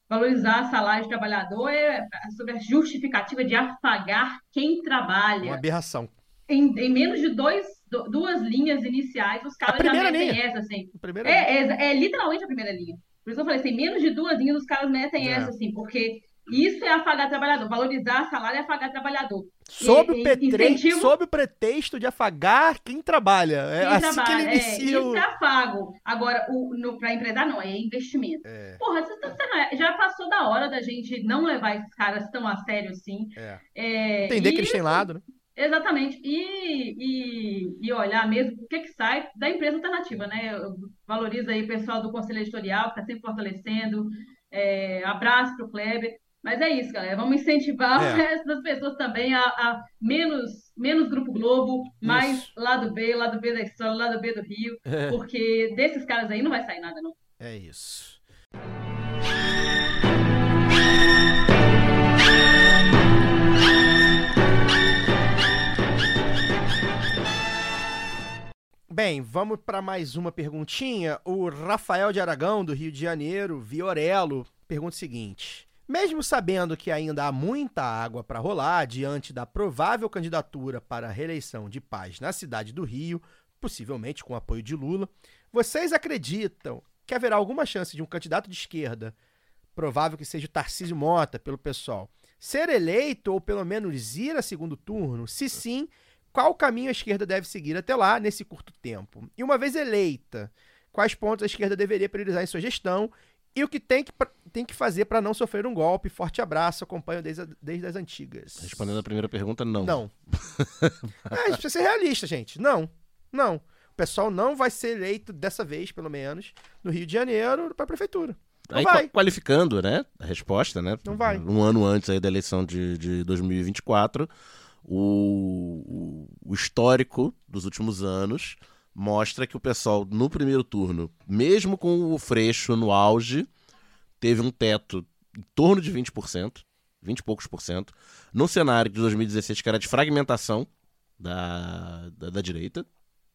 valorizar salário de trabalhador é sobre a justificativa de afagar quem Uma trabalha. aberração. Em, em menos de dois, du- duas linhas iniciais, os caras já metem linha. essa, assim. É, é, é literalmente a primeira linha. Por isso que eu falei assim, menos de duas linhas os caras metem É. essa, assim, porque isso é afagar trabalhador. Valorizar salário é afagar trabalhador. sob, o e- petre... incentivo- sob o pretexto de afagar quem trabalha. É Quem assim que trabalha, ele é, inicia o... isso é afago. Agora, o, no, pra empresário não, é investimento. É, Porra, você tá- você é- já passou da hora da gente não levar esses caras tão a sério assim. é. É, Entender e- que eles têm lado, né? Exatamente. E, e, e olhar mesmo o que, que sai da empresa alternativa, né? Valoriza aí o pessoal do Conselho Editorial, que está sempre fortalecendo. É, abraço pro Kleber. Mas é isso, galera. Vamos incentivar É. o resto das pessoas também a, a menos, menos Grupo Globo, mais Isso. lado B, lado B da história, lado B do Rio. É. Porque desses caras aí não vai sair nada, não. É isso. Bem, vamos para mais uma perguntinha. O Rafael de Aragão, do Rio de Janeiro, Viorelo, pergunta o seguinte: Mesmo sabendo que ainda há muita água para rolar diante da provável candidatura para a reeleição de paz na cidade do Rio, possivelmente com apoio de Lula, vocês acreditam que haverá alguma chance de um candidato de esquerda, provável que seja o Tarcísio Mota, pelo pessoal, ser eleito ou pelo menos ir a segundo turno? Se sim, qual caminho a esquerda deve seguir até lá nesse curto tempo? E uma vez eleita, quais pontos a esquerda deveria priorizar em sua gestão e o que tem que, tem que fazer para não sofrer um golpe? Forte abraço, acompanho desde, a- desde as antigas. Respondendo a primeira pergunta, não. Não. é, a gente precisa ser realista, gente. Não. Não. O pessoal não vai ser eleito dessa vez, pelo menos, no Rio de Janeiro, para a prefeitura. Não Aí, vai. qua- qualificando, né, a resposta, né? Não vai. Um ano antes aí da eleição de, de 2024, o, o- histórico dos últimos anos mostra que o pessoal, no primeiro turno, mesmo com o Freixo no auge, teve um teto em torno de 20%, 20 e poucos por cento, num cenário de 2016 que era de fragmentação da, da, da direita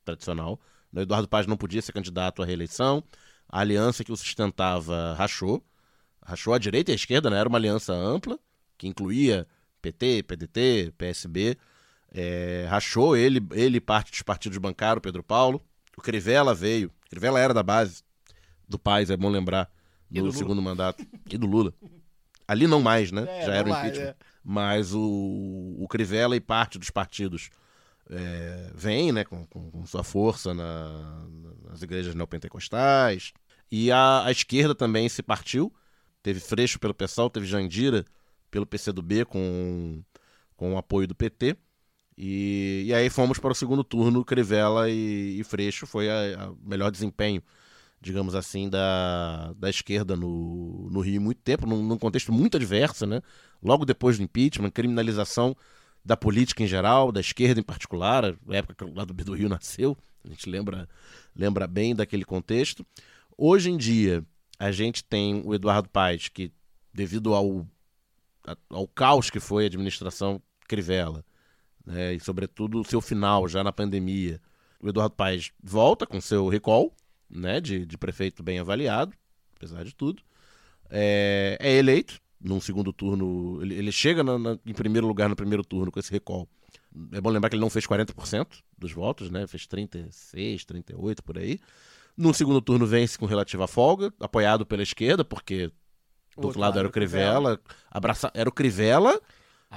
tradicional. O Eduardo Paz não podia ser candidato à reeleição, a aliança que o sustentava rachou, rachou a direita e a esquerda, né? era uma aliança ampla, que incluía PT, PDT, PSB, é, rachou ele, ele e parte dos partidos bancaram, Pedro Paulo, o Crivella veio, Crivella era da base do Paz, é bom lembrar, do no segundo mandato, e do Lula. Ali não mais, né? É, Já era o mais, impeachment. é. Mas o, o Crivella e parte dos partidos é, vem, né, com, com- sua força na- nas igrejas neopentecostais. E a, a esquerda também se partiu. Teve Freixo pelo PSOL, teve Jandira pelo PCdoB com, com o apoio do PT. E, e aí fomos para o segundo turno, Crivella e, e Freixo. Foi a melhor desempenho, digamos assim, da, da esquerda no, no Rio muito tempo, num, num contexto muito adverso, né? Logo depois do impeachment, criminalização da política em geral, da esquerda em particular, a época que o lado B do Rio nasceu, a gente lembra, lembra bem daquele contexto. Hoje em dia, a gente tem o Eduardo Paes, que devido ao, ao caos que foi a administração Crivella, né, e sobretudo o seu final já na pandemia, o Eduardo Paes volta com seu recall, né, de, de prefeito bem avaliado, apesar de tudo, é, é eleito num segundo turno, ele, ele chega na- na- em primeiro lugar no primeiro turno com esse recall. É bom lembrar que ele não fez 40% dos votos, né? Fez 36, 38 por aí. No segundo turno vence com relativa folga, apoiado pela esquerda, porque do outro lado era o Crivella, abraça... era o Crivella,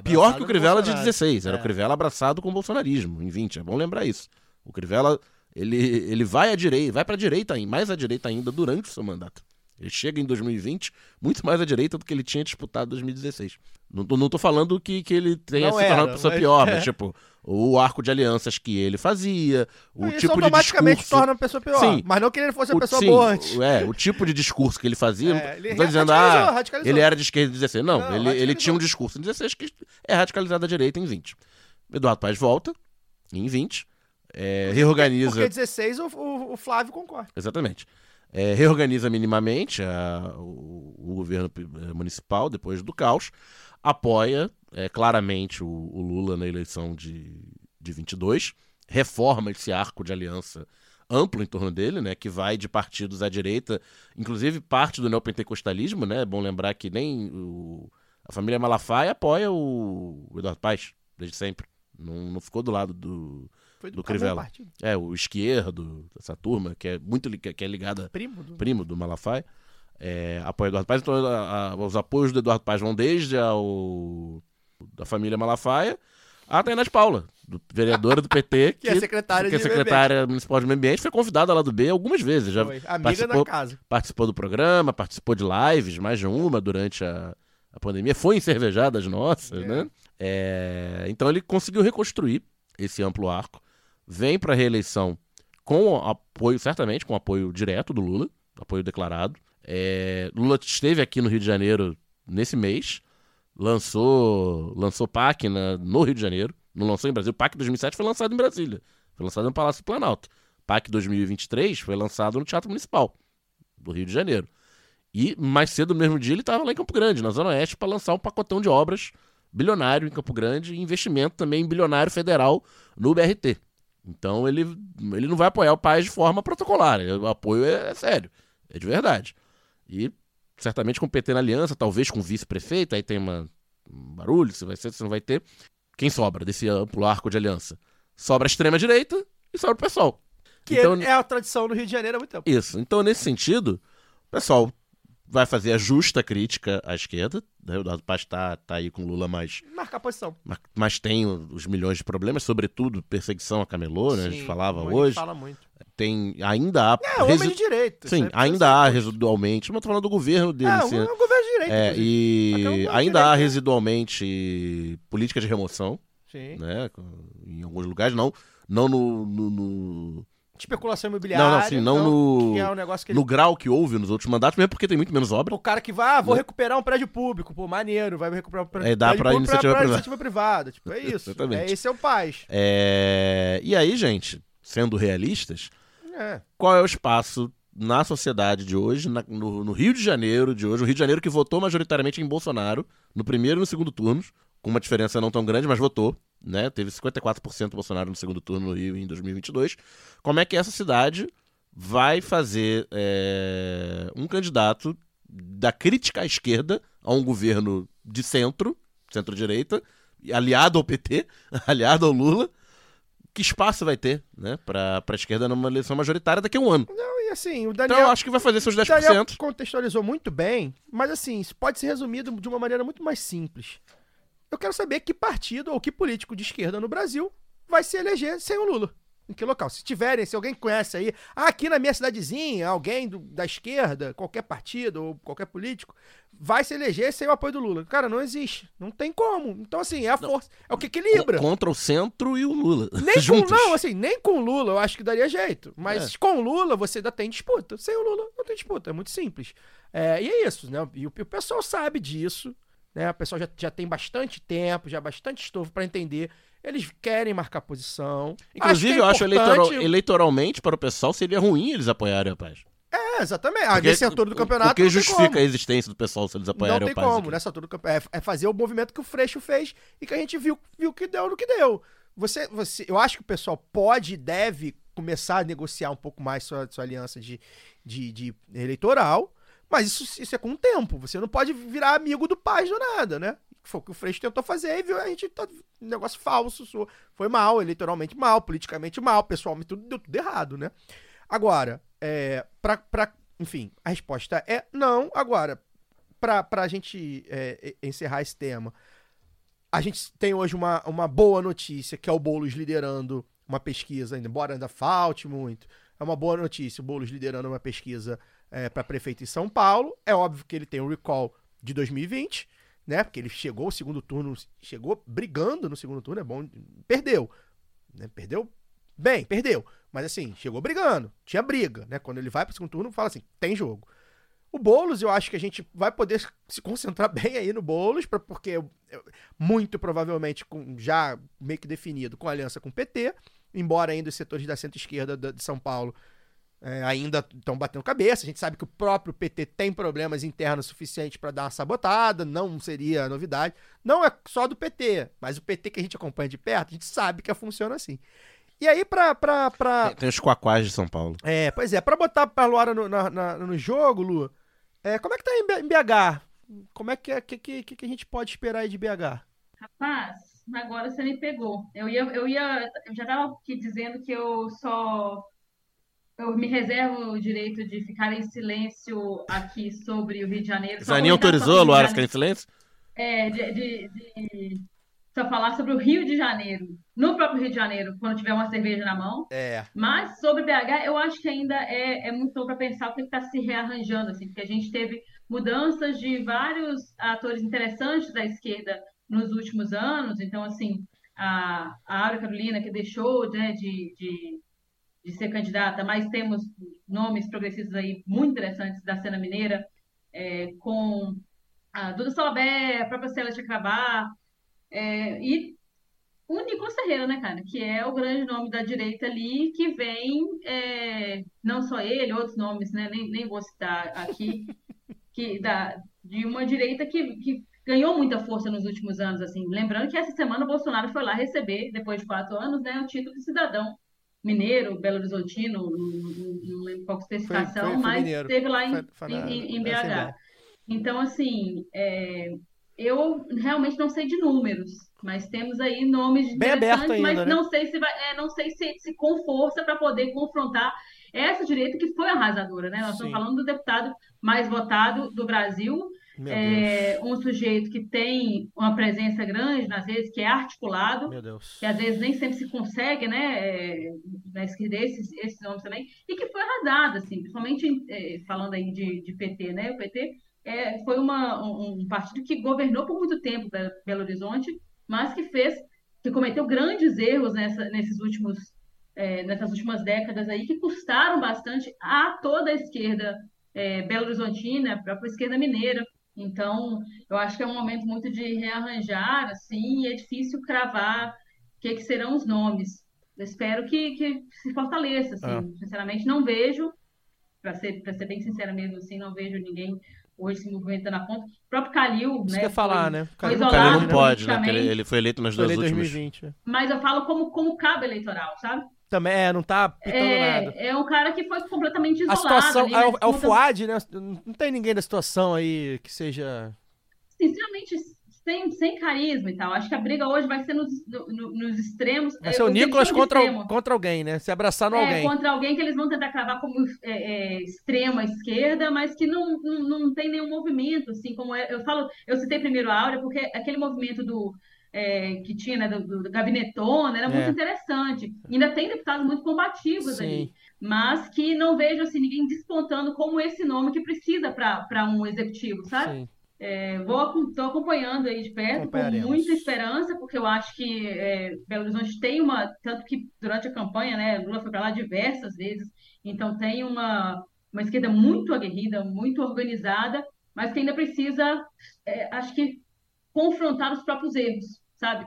pior Abraçado que o Crivella de Bolsonaro. 16, era É. o Crivella abraçado com o bolsonarismo em 20, é bom lembrar isso. O Crivella, ele, ele vai à direita, vai para a direita ainda, mais à direita ainda durante o seu mandato. Ele chega em 2020 muito mais à direita do que ele tinha disputado em 2016. Não tô, não tô falando que, que ele tenha Não se tornado uma pessoa mas- pior, mas tipo, o arco de alianças que ele fazia, o Isso tipo de automaticamente discurso... torna a pessoa pior. Sim. Mas não que ele fosse a o- pessoa sim, boa antes. É, o tipo de discurso que ele fazia. É, ele não tô dizendo, radicalizou, ah, radicalizou. ele era de esquerda em 16. Não, Não, ele, ele tinha um discurso em 16 que é radicalizado à direita em 20. Eduardo Paes volta em 20, é, reorganiza. Porque 16 o, o, o Flávio concorda. Exatamente. É, reorganiza minimamente a- o, o governo eh, municipal depois do caos, apoia é, claramente o, o Lula na eleição de, de 22, reforma esse arco de aliança amplo em torno dele, né, que vai de partidos à direita, inclusive parte do neopentecostalismo, né, é bom lembrar que nem o- a família Malafaia apoia o, o Eduardo Paes, desde sempre, não, não ficou do lado do, Foi Do Camão Crivella. É, o esquerdo, essa turma, que é muito que é ligada Primo do... primo do Malafaia, é, apoia Eduardo Paz. Então, a- a- os apoios do Eduardo Paz vão desde ao, da família Malafaia a de Paula, do, vereadora do PT, Que é secretária que é secretária municipal de meio ambiente, foi convidada lá do B algumas vezes. Já Foi. Amiga participou, da casa. participou do programa, participou de lives, mais de uma durante a, a pandemia, foi em cervejadas nossas, É. né? É, então ele conseguiu reconstruir esse amplo arco, vem para a reeleição com apoio, certamente, com apoio direto do Lula, apoio declarado. É, Lula esteve aqui no Rio de Janeiro nesse mês, lançou lançou PAC na- no Rio de Janeiro, não lançou em Brasília. O PAC 2007 foi lançado em Brasília, foi lançado no Palácio do Planalto. PAC 2023 foi lançado no Teatro Municipal do Rio de Janeiro. E mais cedo no mesmo dia ele estava lá em Campo Grande, na Zona Oeste, para lançar um pacotão de obras bilionário em Campo Grande e investimento também bilionário federal no BRT. Então ele, ele não vai apoiar o país de forma protocolar. O apoio é, é sério, é de verdade. E certamente com o PT na aliança, talvez com o vice-prefeito, aí tem uma, um barulho, se vai ser, se não vai ter. Quem sobra desse amplo arco de aliança? Sobra a extrema-direita e sobra o pessoal. Que Então, é a tradição no Rio de Janeiro há muito tempo. isso. Então, nesse sentido, o pessoal vai fazer a justa crítica à esquerda. Né? O Eduardo Paz tá, tá aí com o Lula, mas, Marcar posição. mas- mas tem os milhões de problemas, sobretudo perseguição a camelô, né? a gente Sim, falava hoje. fala muito. Tem, ainda há. É, homem de direita. Sim, ainda há residualmente. Mas eu tô falando do governo dele. É, assim, o, né? o governo de direita. É, e ainda há direita. residualmente política de remoção Sim. né? Em alguns lugares, não, não no, no- no- especulação imobiliária. Não, não, não no- Que é um ele No grau que houve nos outros mandatos, mesmo porque tem muito menos obra. O cara que vai, ah, vou Né? recuperar um prédio público, pô, maneiro, vai recuperar um prédio, É, dá prédio pra público iniciativa privada. iniciativa privada. Tipo, é isso. É, esse é o paz. É, E aí, gente, sendo realistas, É. qual é o espaço na sociedade de hoje, na- no, no Rio de Janeiro de hoje, o Rio de Janeiro que votou majoritariamente em Bolsonaro, no primeiro e no segundo turnos, com uma diferença não tão grande, mas votou, né? Teve 54% Bolsonaro no segundo turno no Rio em 2022. Como é que essa cidade vai fazer é, um candidato da crítica à esquerda a um governo de centro, centro-direita, aliado ao PT, aliado ao Lula, que espaço vai ter, né, pra, pra esquerda numa eleição majoritária daqui a um ano. Não, e assim, o Então Daniel, eu acho que vai fazer seus o Daniel 10%. contextualizou muito bem, mas assim, isso pode ser resumido de uma maneira muito mais simples. Eu quero saber que partido ou que político de esquerda no Brasil vai se eleger sem o Lula. Em que local? Se tiverem, se alguém conhece aí, ah, aqui na minha cidadezinha, alguém do- da esquerda, qualquer partido ou qualquer político, vai se eleger sem o apoio do Lula. Cara, não existe. Não tem como. Então, assim, é a força. É o que equilibra. Contra o centro e o Lula. Nem com, juntos. não, assim, nem com o Lula eu acho que daria jeito. Mas É. com o Lula você ainda tem disputa. Sem o Lula não tem disputa. É muito simples. É, e é isso, né? E o, e o pessoal sabe disso. Né? O pessoal já, já tem bastante tempo, já bastante estofo pra entender. Eles querem marcar posição. Inclusive, é eu acho eleitoral- eleitoralmente para o pessoal seria ruim eles apoiarem a paz. É, exatamente. Ah, Porque- nesse altura do campeonato. O que não tem justifica como. a existência do pessoal se eles Não apoiarem tem a paz? como, aqui? nessa altura do campeonato. É, é fazer o movimento que o Freixo fez e que a gente viu, viu que deu no que deu. Você, você, eu acho que o pessoal pode e deve começar a negociar um pouco mais sua, sua aliança de, de, de eleitoral, mas isso, isso é com o tempo. Você não pode virar amigo do Paz do nada, né? Foi o que o Freixo tentou fazer e viu, a gente tá. Um negócio falso, so- foi mal, eleitoralmente mal, politicamente mal, pessoalmente tudo deu tudo errado, né? Agora, é, pra, pra, enfim, a resposta é não. Agora, pra, pra gente é, encerrar esse tema, a gente tem hoje uma, uma boa notícia, que é o Boulos liderando uma pesquisa, embora ainda falte muito. É uma boa notícia, o Boulos liderando uma pesquisa é, para prefeito em São Paulo. É óbvio que ele tem o recall de 2020, né? Porque ele chegou ao segundo turno, chegou brigando no segundo turno, é bom, perdeu. Né? Perdeu bem, perdeu. Mas assim, chegou brigando, tinha briga, né? Quando ele vai pro segundo turno, fala assim, tem jogo. O Boulos, eu acho que a gente vai poder se concentrar bem aí no Boulos, pra, porque muito provavelmente com, já meio que definido com aliança com o PT, embora ainda os setores da centro-esquerda da- de São Paulo é, ainda estão batendo cabeça. A gente sabe que o próprio PT tem problemas internos suficientes para dar uma sabotada, não seria novidade. Não é só do PT, mas o PT que a gente acompanha de perto, a gente sabe que funciona assim. E aí, pra. pra, pra... Tem, tem os quaquás de São Paulo. É, pois é, pra botar a Luara no, na- na- no jogo, Lu, é, como é que tá em BH? Como é que, é- que, que, que a gente pode esperar aí de BH? Rapaz, agora você me pegou. Eu ia, eu ia, eu já estava aqui dizendo que eu só eu me reservo o direito de ficar em silêncio aqui sobre o Rio de Janeiro. Zanin autorizou a Luara ficar em silêncio? É, de, de- de só falar sobre o Rio de Janeiro, no próprio Rio de Janeiro, quando tiver uma cerveja na mão. É. Mas sobre BH, eu acho que ainda é, é muito novo para pensar o que está se rearranjando, assim, porque a gente teve mudanças de vários atores interessantes da esquerda nos últimos anos. Então, assim, a, a Aura Carolina, que deixou né, de, de, de ser candidata, mas temos nomes progressistas aí muito interessantes da cena mineira, é, com a Duda Salabé, a própria Célia Chakrabar, é, e o Nicolas Ferreira, né, cara? Que é o grande nome da direita ali, que vem, é, não só ele, outros nomes, né? Nem, nem vou citar aqui, que da, de uma direita que, que ganhou muita força nos últimos anos, assim. Lembrando que essa semana o Bolsonaro foi lá receber, depois de quatro anos, né, o título de cidadão mineiro, Belo Horizontino, não, lembro qual especificação, Foi- foi- foi mas mineiro. esteve lá em, Foi- foi na- em- em BH. Então, assim, é, eu realmente não sei de números, mas temos aí nomes Bem interessantes, mas ainda, né? não sei se vai, é, não sei se, se com força para poder confrontar essa direita que foi arrasadora, né? Nós Sim. estamos falando do deputado mais votado do Brasil, é, um sujeito que tem uma presença grande nas redes, que é articulado, Deus. Meu Deus. que às vezes nem sempre se consegue, né, é, na esquerda, esses, esses nomes também, e que foi arrasado, assim, principalmente é, falando aí de, de PT, né, o PT é, foi uma, um, um partido que governou por muito tempo Be- Belo Horizonte, mas que fez, que cometeu grandes erros nessa, nesses últimos é, nessas últimas décadas aí que custaram bastante a toda a esquerda é, belo-horizontina, a própria esquerda mineira. Então, eu acho que é um momento muito de rearranjar, assim, e é difícil cravar o que, que serão os nomes. Eu espero que, que se fortaleça, assim. Ah. Sinceramente, não vejo, para ser, pra ser bem sincera mesmo, assim, não vejo ninguém hoje se movimentando a ponta. O próprio Calil, Isso né? que eu ia falar, foi- né? Calil- O isolado cara não pode, né? Ele, ele foi eleito nas Foi duas eleito últimas. 2020. Mas eu falo como, como cabo eleitoral, sabe? Também, é, não tá pitando nada. É, é um cara que foi completamente A isolado. situação ali, é, o, nas é o Fuad, né? Não tem ninguém da situação aí que seja. sinceramente, sem, sem carisma e tal. Acho que a briga hoje vai ser nos, no- no- nos extremos. Vai É, ser o Nicolas contra, extremo. contra alguém, né? Se abraçar no É, alguém. contra alguém que eles vão tentar cravar como é, é, extrema esquerda, mas que não, não, não tem nenhum movimento, assim, como é, eu falo, eu citei primeiro a Áurea, porque aquele movimento do é, que tinha, né, do, do gabinetona, era muito É. interessante. Ainda tem deputados muito combativos Sim. ali, mas que não vejo assim, ninguém despontando como esse nome que precisa para um executivo, sabe? Sim. É, vou estou acompanhando aí de perto com muita esperança, porque eu acho que é, Belo Horizonte tem uma, tanto que durante a campanha, né, Lula foi para lá diversas vezes, então tem uma, uma esquerda muito aguerrida, muito organizada, mas que ainda precisa, é, acho que, confrontar os próprios erros, sabe?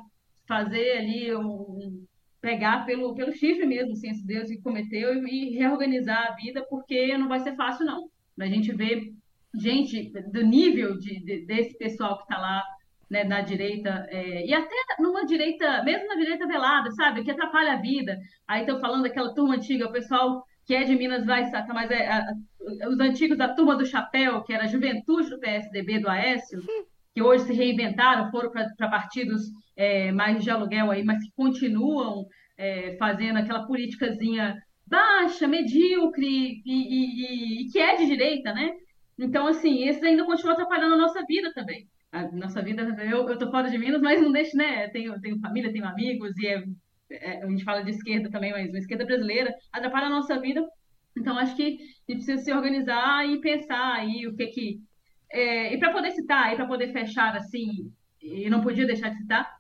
Fazer ali um, pegar pelo, pelo chifre mesmo, assim, esse Deus que cometeu e, reorganizar a vida, porque não vai ser fácil, não. A gente vê gente do nível de, de- desse pessoal que está lá né, na direita, é, e até numa direita, mesmo na direita velada, sabe, que atrapalha a vida. Aí estão falando daquela turma antiga, o pessoal que é de Minas vai sacar, mas é, a- os antigos da turma do chapéu, que era a juventude do PSDB, do Aécio, que hoje se reinventaram, foram para partidos é, mais de aluguel aí, mas que continuam é, fazendo aquela politicazinha baixa, medíocre e, e- e- e que é de direita, né? Então, assim, esses ainda continuam atrapalhando a nossa vida também. A nossa vida, eu, eu tô fora de Minas, mas não deixo, né? Tenho, tenho família, tenho amigos, e é- é, a gente fala de esquerda também, mas uma esquerda brasileira atrapalha a nossa vida. Então, acho que a gente precisa se organizar e pensar aí o que que. É, e para poder citar, e para poder fechar assim, e não podia deixar de citar,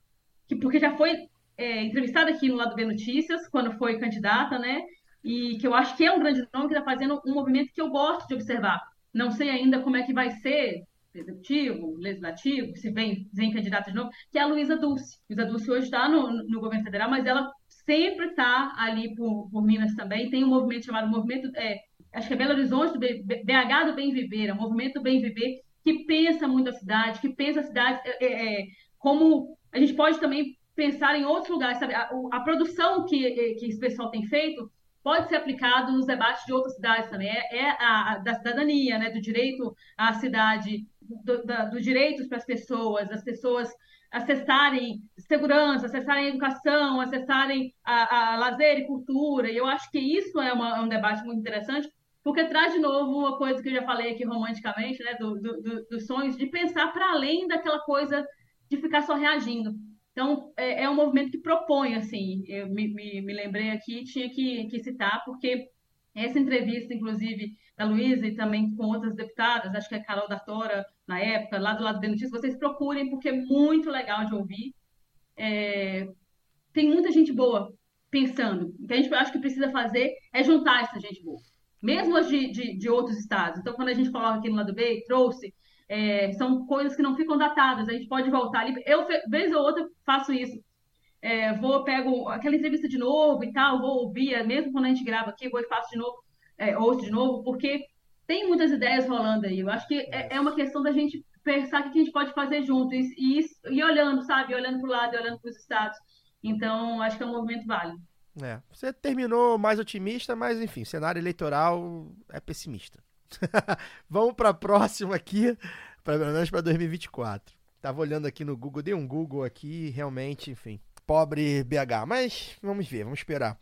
que, porque já foi é, entrevistada aqui no Lado B Notícias, quando foi candidata, né? E que eu acho que é um grande nome que está fazendo um movimento que eu gosto de observar. Não sei ainda como é que vai ser, executivo, legislativo, se vem, vem candidato de novo, que é a Luísa Dulce. Luísa Dulce hoje está no, no governo federal, mas ela sempre está ali por, por Minas também. Tem um movimento chamado Movimento, é, acho que é Belo Horizonte, BH do Bem Viver, é um movimento Bem Viver que pensa muito a cidade, que pensa a cidade é, é, é, como a gente pode também pensar em outros lugares, sabe? A, o- a produção que, é, que esse pessoal tem feito pode ser aplicado nos debates de outras cidades também. É, é a, a- da cidadania, né? do direito à cidade, do, dos direitos para as pessoas, das pessoas acessarem segurança, acessarem educação, acessarem a, a lazer e cultura. E eu acho que isso é, uma- é um debate muito interessante, porque traz de novo uma coisa que eu já falei aqui romanticamente, né? do, do, do- dos sonhos, de pensar para além daquela coisa de ficar só reagindo. Então, é, é um movimento que propõe, assim, eu me, me, me lembrei aqui, tinha que, que citar, porque essa entrevista, inclusive, da Luísa e também com outras deputadas, acho que é Carol da Tora, na época, lá do lado da notícia, vocês procurem, porque é muito legal de ouvir. É, tem muita gente boa pensando. O que a gente acho que precisa fazer é juntar essa gente boa, mesmo as de, de, de outros estados. Então, quando a gente coloca aqui no lado B, trouxe, é, são coisas que não ficam datadas, a gente pode voltar ali. Eu, vez ou outra, faço isso. É, vou, pego aquela entrevista de novo e tal, vou ouvir, é, mesmo quando a gente grava aqui, vou e faço de novo, é, ouço de novo, porque tem muitas ideias rolando aí. Eu acho que é, é uma questão da gente pensar o que a gente pode fazer junto e, e, e olhando, sabe? Olhando para o lado olhando para os estados. Então, acho que é um movimento válido. É, você terminou mais otimista, mas enfim, cenário eleitoral é pessimista. Vamos para a próxima aqui, pra- pelo menos para 2024. Tava olhando aqui no Google, dei um Google aqui, realmente, enfim, pobre BH, mas vamos ver, vamos esperar.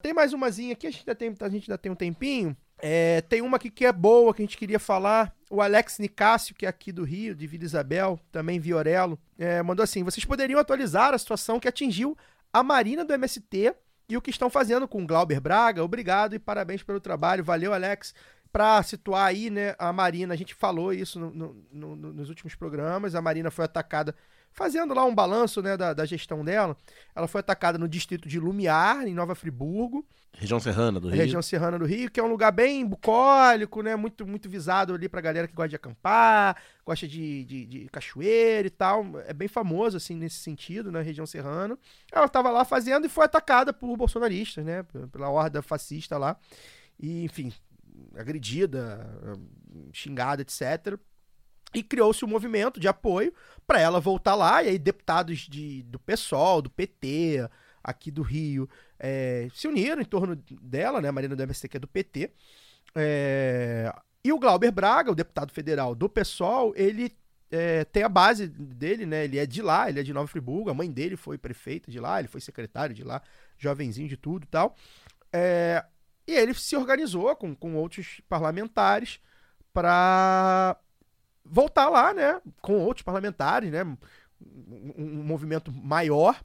Tem mais umazinha aqui, a gente ainda tem, a gente ainda tem um tempinho. É, tem uma aqui que é boa, que a gente queria falar. O Alex Nicásio, que é aqui do Rio, de Vila Isabel, também Viorelo, é, mandou assim: vocês poderiam atualizar a situação que atingiu a Marina do MST e o que estão fazendo com Glauber Braga? Obrigado e parabéns pelo trabalho. Valeu, Alex. Pra situar aí, né, a Marina, a gente falou isso no- no- no- nos últimos programas, a Marina foi atacada, fazendo lá um balanço, né, da, da gestão dela, ela foi atacada no distrito de Lumiar, em Nova Friburgo, Região Serrana do Rio. região serrana do Rio, que é um lugar bem bucólico, né? Muito, muito visado ali pra galera que gosta de acampar, gosta de, de, de cachoeira e tal. É bem famoso, assim, nesse sentido, na região serrana. Ela tava lá fazendo e foi atacada por bolsonaristas, né? Pela horda fascista lá. E, enfim, agredida, xingada, etc. E criou-se um movimento de apoio para ela voltar lá. E aí, deputados de, do PSOL, do PT, aqui do Rio, é, se uniram em torno dela, né? Marina do MST, que é do PT. É, e o Glauber Braga, o deputado federal do PSOL, ele é, tem a base dele, né? Ele é de lá, ele é de Nova Friburgo. A mãe dele foi prefeita de lá, ele foi secretário de lá, jovenzinho de tudo e tal. É, e ele se organizou com, com outros parlamentares para voltar lá, né? Com outros parlamentares, né? Um, um movimento maior.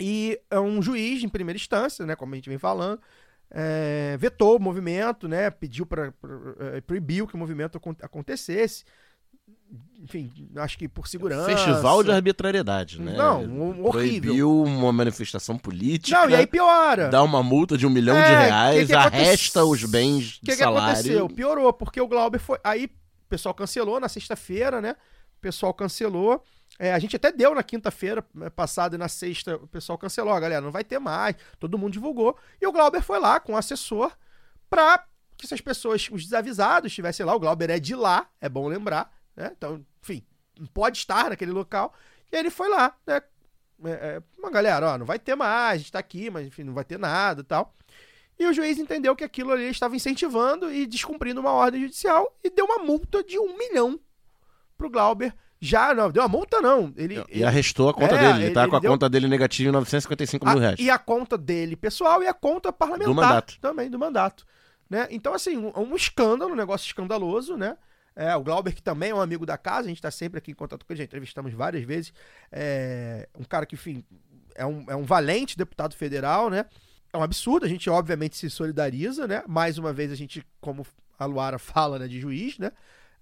E é um juiz em primeira instância, né? Como a gente vem falando, é, vetou o movimento, né? Pediu para proibiu que o movimento acon- acontecesse. Enfim, acho que por segurança. Festival de arbitrariedade, né? Não, horrível. Proibiu uma manifestação política. Não, e aí piora. Dá uma multa de um milhão É, de que reais, que aconte- arresta os bens O que, que salário. aconteceu? Piorou, porque o Glauber foi. Aí o pessoal cancelou na sexta-feira, né? O pessoal cancelou. É, a gente até deu na quinta-feira eh, passada e na sexta o pessoal cancelou. Ó, galera, não vai ter mais. Todo mundo divulgou. E o Glauber foi lá com o assessor pra que essas pessoas, os desavisados, estivessem lá. O Glauber é de lá, é bom lembrar, né? Então, enfim, pode estar naquele local. E ele foi lá, né? É, é, uma galera, ó, não vai ter mais, a gente tá aqui, mas enfim, não vai ter nada e tal. E o juiz entendeu que aquilo ali estava incentivando e descumprindo uma ordem judicial e deu uma multa de um milhão pro Glauber. Já, não, deu uma multa não. Ele, E arrestou a conta É, dele. Ele tá ele- com a deu- conta dele negativa em 955 mil a- reais. e a conta dele pessoal e a conta parlamentar Do mandato. também, do mandato. Né? Então, assim, um, um escândalo, um negócio escandaloso, né? É, o Glauber, que também é um amigo da casa, a gente tá sempre aqui em contato com ele, já entrevistamos várias vezes. É um cara que, enfim, é um, é um valente deputado federal, né? É um absurdo, a gente obviamente se solidariza, né? Mais uma vez, a gente, como a Luara fala, né, de juiz, né?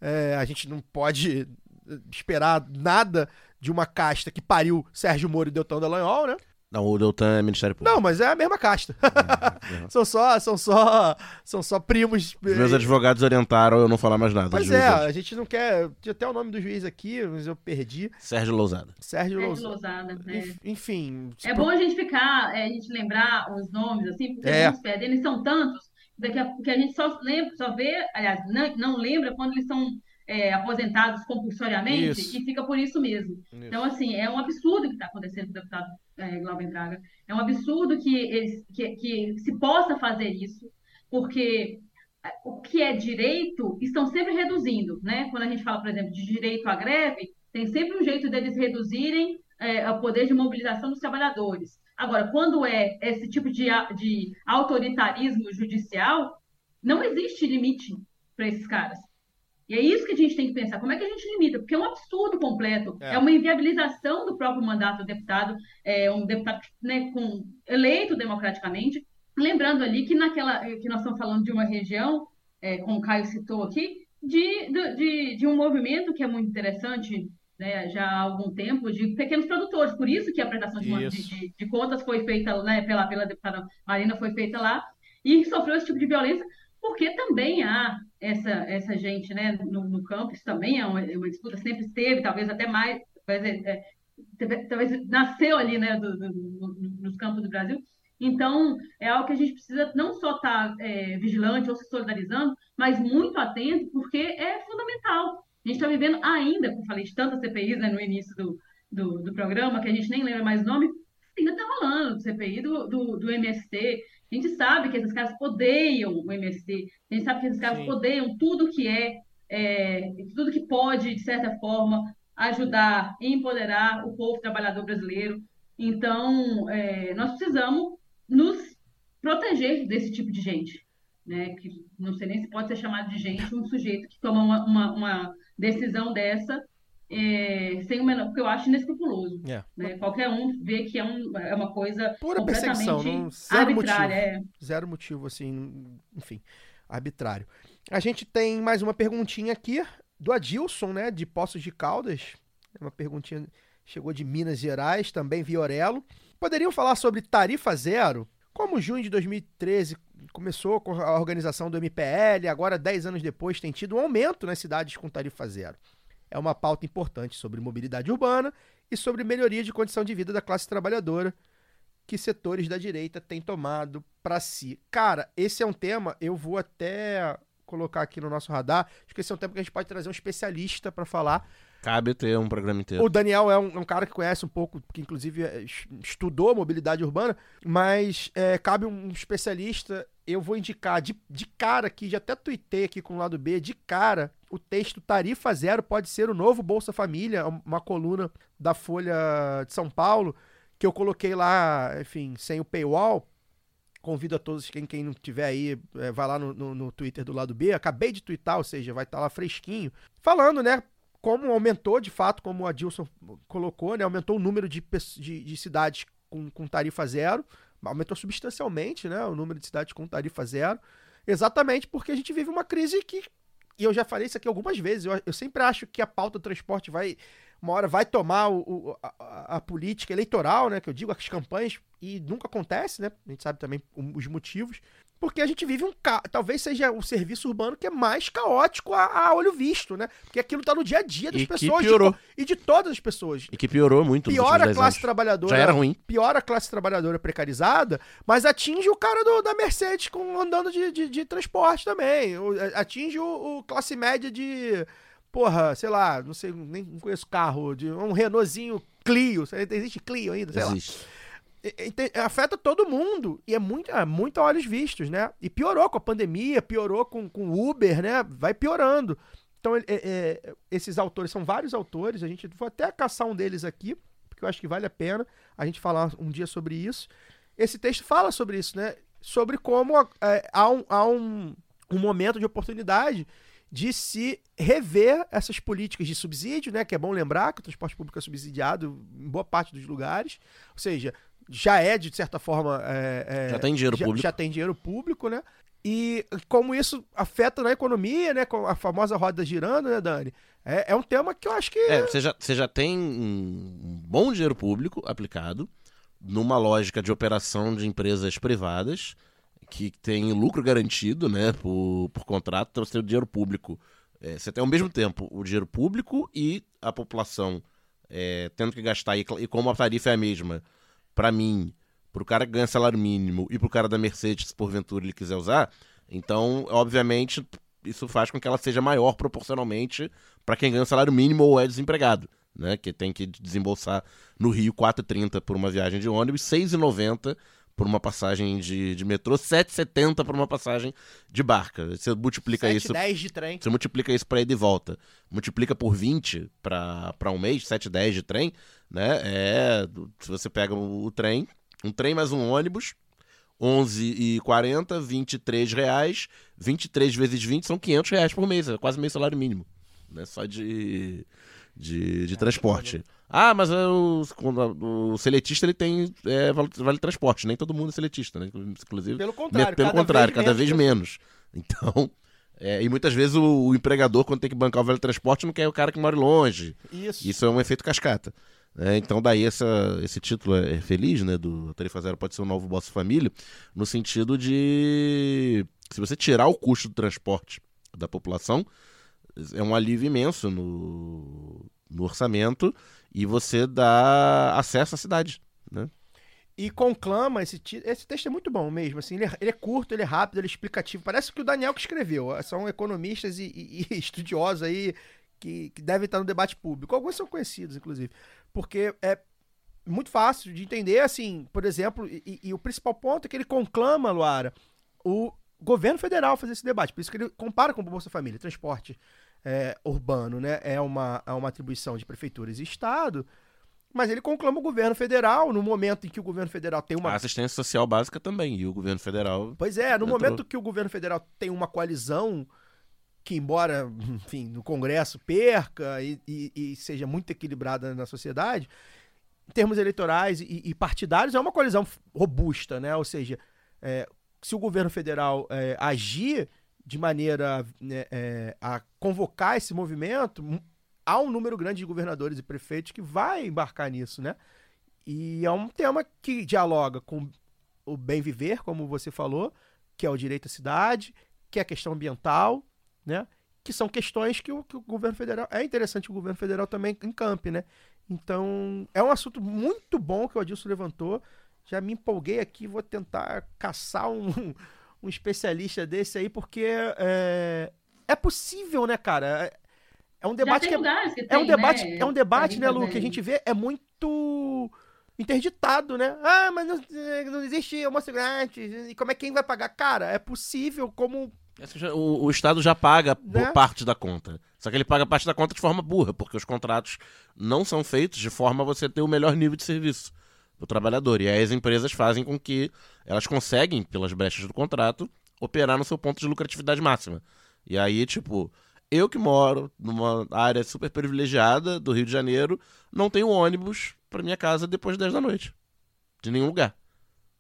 É, a gente não pode eh, esperar nada de uma casta que pariu Sérgio Moro e Deltão Dallagnol, né? Não, o Deltan é Ministério Público. Não, mas é a mesma casta. Uhum. são só, são só, são só primos. Os meus advogados orientaram eu não falar mais nada. Pois de é, a gente não quer. Tinha até o nome do juiz aqui, mas eu perdi. Sérgio Lousada. Sérgio É de Lousada. Lousada? Enf- Enfim. É bom a gente ficar, é, a gente lembrar os nomes, assim, porque É. eles perdem. Eles são tantos daqui a, que a gente só lembra, só vê, aliás, não, não lembra quando eles são é, aposentados compulsoriamente Isso. e fica por isso mesmo. Então, assim, é um absurdo o que está acontecendo com o deputado é, Glauber Braga. É um absurdo que, eles, que, que se possa fazer isso, porque é, o que é direito estão sempre reduzindo, né? Quando a gente fala, por exemplo, de direito à greve, tem sempre um jeito deles reduzirem é, o poder de mobilização dos trabalhadores. Agora, quando é esse tipo de, de autoritarismo judicial, não existe limite para esses caras. E é isso que a gente tem que pensar. Como é que a gente limita? Porque é um absurdo completo. É. É, uma inviabilização do próprio mandato do deputado, é um deputado né, com, eleito democraticamente. Lembrando ali que naquela que nós estamos falando de uma região, é, como o Caio citou aqui, de, de, de, um movimento que é muito interessante né, já há algum tempo, de pequenos produtores. Por isso que a prestação de, de- de contas foi feita né, pela, pela deputada Marina, foi feita lá, e sofreu esse tipo de violência, porque também há essa, essa gente né, no, no campo, isso também é uma, é uma disputa, sempre esteve, talvez até mais, talvez, é, teve- talvez nasceu ali né, do- do- do- nos campos do Brasil. Então, é algo que a gente precisa não só estar é, vigilante ou se solidarizando, mas muito atento, porque é fundamental. A gente está vivendo ainda, como falei de tantas CPIs né, no início do, do, do programa, que a gente nem lembra mais o nome, ainda está rolando, CPI do, do, do MST. A gente sabe que esses caras odeiam o MST, a gente sabe que esses caras Sim. odeiam tudo que é, é, tudo que pode, de certa forma, ajudar e empoderar o povo trabalhador brasileiro. Então, é, nós precisamos nos proteger desse tipo de gente. Né? Que não sei nem se pode ser chamado de gente um sujeito que toma uma, uma, uma decisão dessa é, sem o menor, porque eu acho inescrupuloso. É. Né? Qualquer um vê que é, um, é uma coisa Pura perseguição, completamente não, zero arbitrária. motivo. é. Zero motivo, assim, enfim, arbitrário. A gente tem mais uma perguntinha aqui do Adilson, né, de Poços de Caldas. É Uma perguntinha chegou de Minas Gerais, também Viorelo. Poderiam falar sobre tarifa zero? Como junho de 2013 começou com a organização do MPL, agora 10 anos depois tem tido um aumento nas cidades com tarifa zero. É uma pauta importante sobre mobilidade urbana e sobre melhoria de condição de vida da classe trabalhadora que setores da direita têm tomado para si. Cara, esse é um tema, eu vou até colocar aqui no nosso radar. Acho que esse é um tema que a gente pode trazer um especialista para falar. Cabe ter um programa inteiro. O Daniel é um, é um cara que conhece um pouco, que inclusive é, es- estudou mobilidade urbana, mas é, cabe um especialista. Eu vou indicar de, de cara aqui, já até tuitei aqui com o lado B, de cara, o texto Tarifa Zero pode ser o novo Bolsa Família, uma coluna da Folha de São Paulo, que eu coloquei lá, enfim, sem o paywall. Convido a todos, quem, quem não tiver aí, é, vai lá no, no, no Twitter do lado B. Acabei de twittar, ou seja, vai estar lá fresquinho. Falando, né? Como aumentou, de fato, como o Adilson colocou, né? Aumentou o número de, de, de cidades com, com tarifa zero. Aumentou substancialmente, né? O número de cidades com tarifa zero. Exatamente porque a gente vive uma crise que. E eu já falei isso aqui algumas vezes. Eu, eu sempre acho que a pauta do transporte vai. Uma hora vai tomar o, o- a, a- política eleitoral, né? Que eu digo, as campanhas, e nunca acontece, né? A gente sabe também os motivos. Porque a gente vive um. ca- Talvez seja o serviço urbano que é mais caótico a, a olho visto, né? Porque aquilo tá no dia a dia das E que pessoas. de piorou. to- e de todas as pessoas. E que piorou muito Piora a 10 classe trabalhadora. Já era ruim. Piora a classe trabalhadora precarizada, mas atinge o cara do- da Mercedes com, andando de, de, de transporte também. Atinge o, o classe média de. Porra, sei lá, não sei, nem conheço carro, de um Renaultzinho Clio. Existe Clio ainda, sei lá. Existe. Tem- afeta todo mundo. E é muito, é muito a olhos vistos, né? E piorou com a pandemia, piorou com o Uber, né? Vai piorando. Então, é- é, esses autores, são vários autores, a gente vou até caçar um deles aqui, porque eu acho que vale a pena a gente falar um dia sobre isso. Esse texto fala sobre isso, né? Sobre como é, há, um, há um, um momento de oportunidade de se rever essas políticas de subsídio, né? Que é bom lembrar que o transporte público é subsidiado em boa parte dos lugares. Ou seja, já é, de certa forma. é, é, Já tem dinheiro já, público. Já tem dinheiro público, né? E como isso afeta na economia, né? Com a famosa roda girando, né, Dani? É, é um tema que eu acho que. É, você já, você já tem um bom dinheiro público aplicado numa lógica de operação de empresas privadas que tem lucro garantido, né, por, por contrato. Então você tem o dinheiro público. é, você tem ao mesmo tempo o dinheiro público e a população é, tendo que gastar. E, e como a tarifa é a mesma, para mim, pro cara que ganha salário mínimo e pro cara da Mercedes, se porventura ele quiser usar, então, obviamente, isso faz com que ela seja maior proporcionalmente para quem ganha salário mínimo ou é desempregado, né? Que tem que desembolsar no Rio 4,30 por uma viagem de ônibus, 6,90 por uma passagem de, de metrô, 7,70 por uma passagem de barca. Você multiplica 7, isso 10 de trem. você multiplica isso para ir de volta, multiplica por 20 para um mês, 7, 10 de trem, né? É, se você pega o, o trem, um trem mais um ônibus, 11,40, 23 reais, 23 vezes 20 são 500 reais por mês, é quase meio salário mínimo, né? Só de, de, de transporte. Ah, mas é o, o seletista ele tem é, vale, transporte, nem todo mundo é seletista, né? Inclusive, Pelo contrário, pelo cada contrário, vez cada menos vez menos. Então, é, e muitas vezes o, o empregador, quando tem que bancar o vale transporte, não quer o cara que mora longe. Isso. Isso é um efeito cascata. né? então, daí essa, esse título é feliz, né? Do Tarifa Zero pode ser o novo Bolsa Família, no sentido de se você tirar o custo do transporte da população, é um alívio imenso no, no orçamento e você dá acesso à cidade. Né? E conclama esse esse texto é muito bom mesmo, assim, ele é, ele é curto, ele é rápido, ele é explicativo. Parece que o Daniel que escreveu. São economistas e, e- e estudiosos aí que, que devem estar no debate público. Alguns são conhecidos, inclusive, porque é muito fácil de entender, assim, por exemplo, e, e- e o principal ponto é que ele conclama, Luara, o governo federal fazer esse debate. Por isso que ele compara com o Bolsa Família, transporte é, urbano, né? É uma, é uma atribuição de prefeituras e Estado. Mas ele conclama o governo federal no momento em que o governo federal tem uma. A assistência social básica também, e o governo federal. Pois é, no Entrou. momento que o governo federal tem uma coalizão que, embora, enfim, no Congresso perca e, e- e seja muito equilibrada na sociedade, em termos eleitorais e, e partidários, é uma coalizão robusta, né? Ou seja, é, se o governo federal é, agir, de maneira né, é, a convocar esse movimento, m- há um número grande de governadores e prefeitos que vai embarcar nisso, né? E é um tema que dialoga com o bem viver, como você falou, que é o direito à cidade, que é a questão ambiental, né? Que são questões que o, que o governo federal. É interessante o governo federal também encampe, né? Então, é um assunto muito bom que o Adilson levantou. Já me empolguei aqui, vou tentar caçar um, um especialista desse aí, porque é, é possível, né, cara? É- É um debate tem que é, que é um tem, debate, né, é um debate, né, Lu, que a gente vê é muito interditado, né? Ah, mas não, não existe almoço grátis. E como é que quem vai pagar? Cara, é possível como O, o Estado já paga Né? por parte da conta. Só que ele paga parte da conta de forma burra, porque os contratos não são feitos de forma a você ter o melhor nível de serviço o trabalhador. E aí as empresas fazem com que elas conseguem, pelas brechas do contrato, operar no seu ponto de lucratividade máxima. E aí, tipo, eu que moro numa área super privilegiada do Rio de Janeiro, não tenho ônibus para minha casa depois das 10 da noite. De nenhum lugar.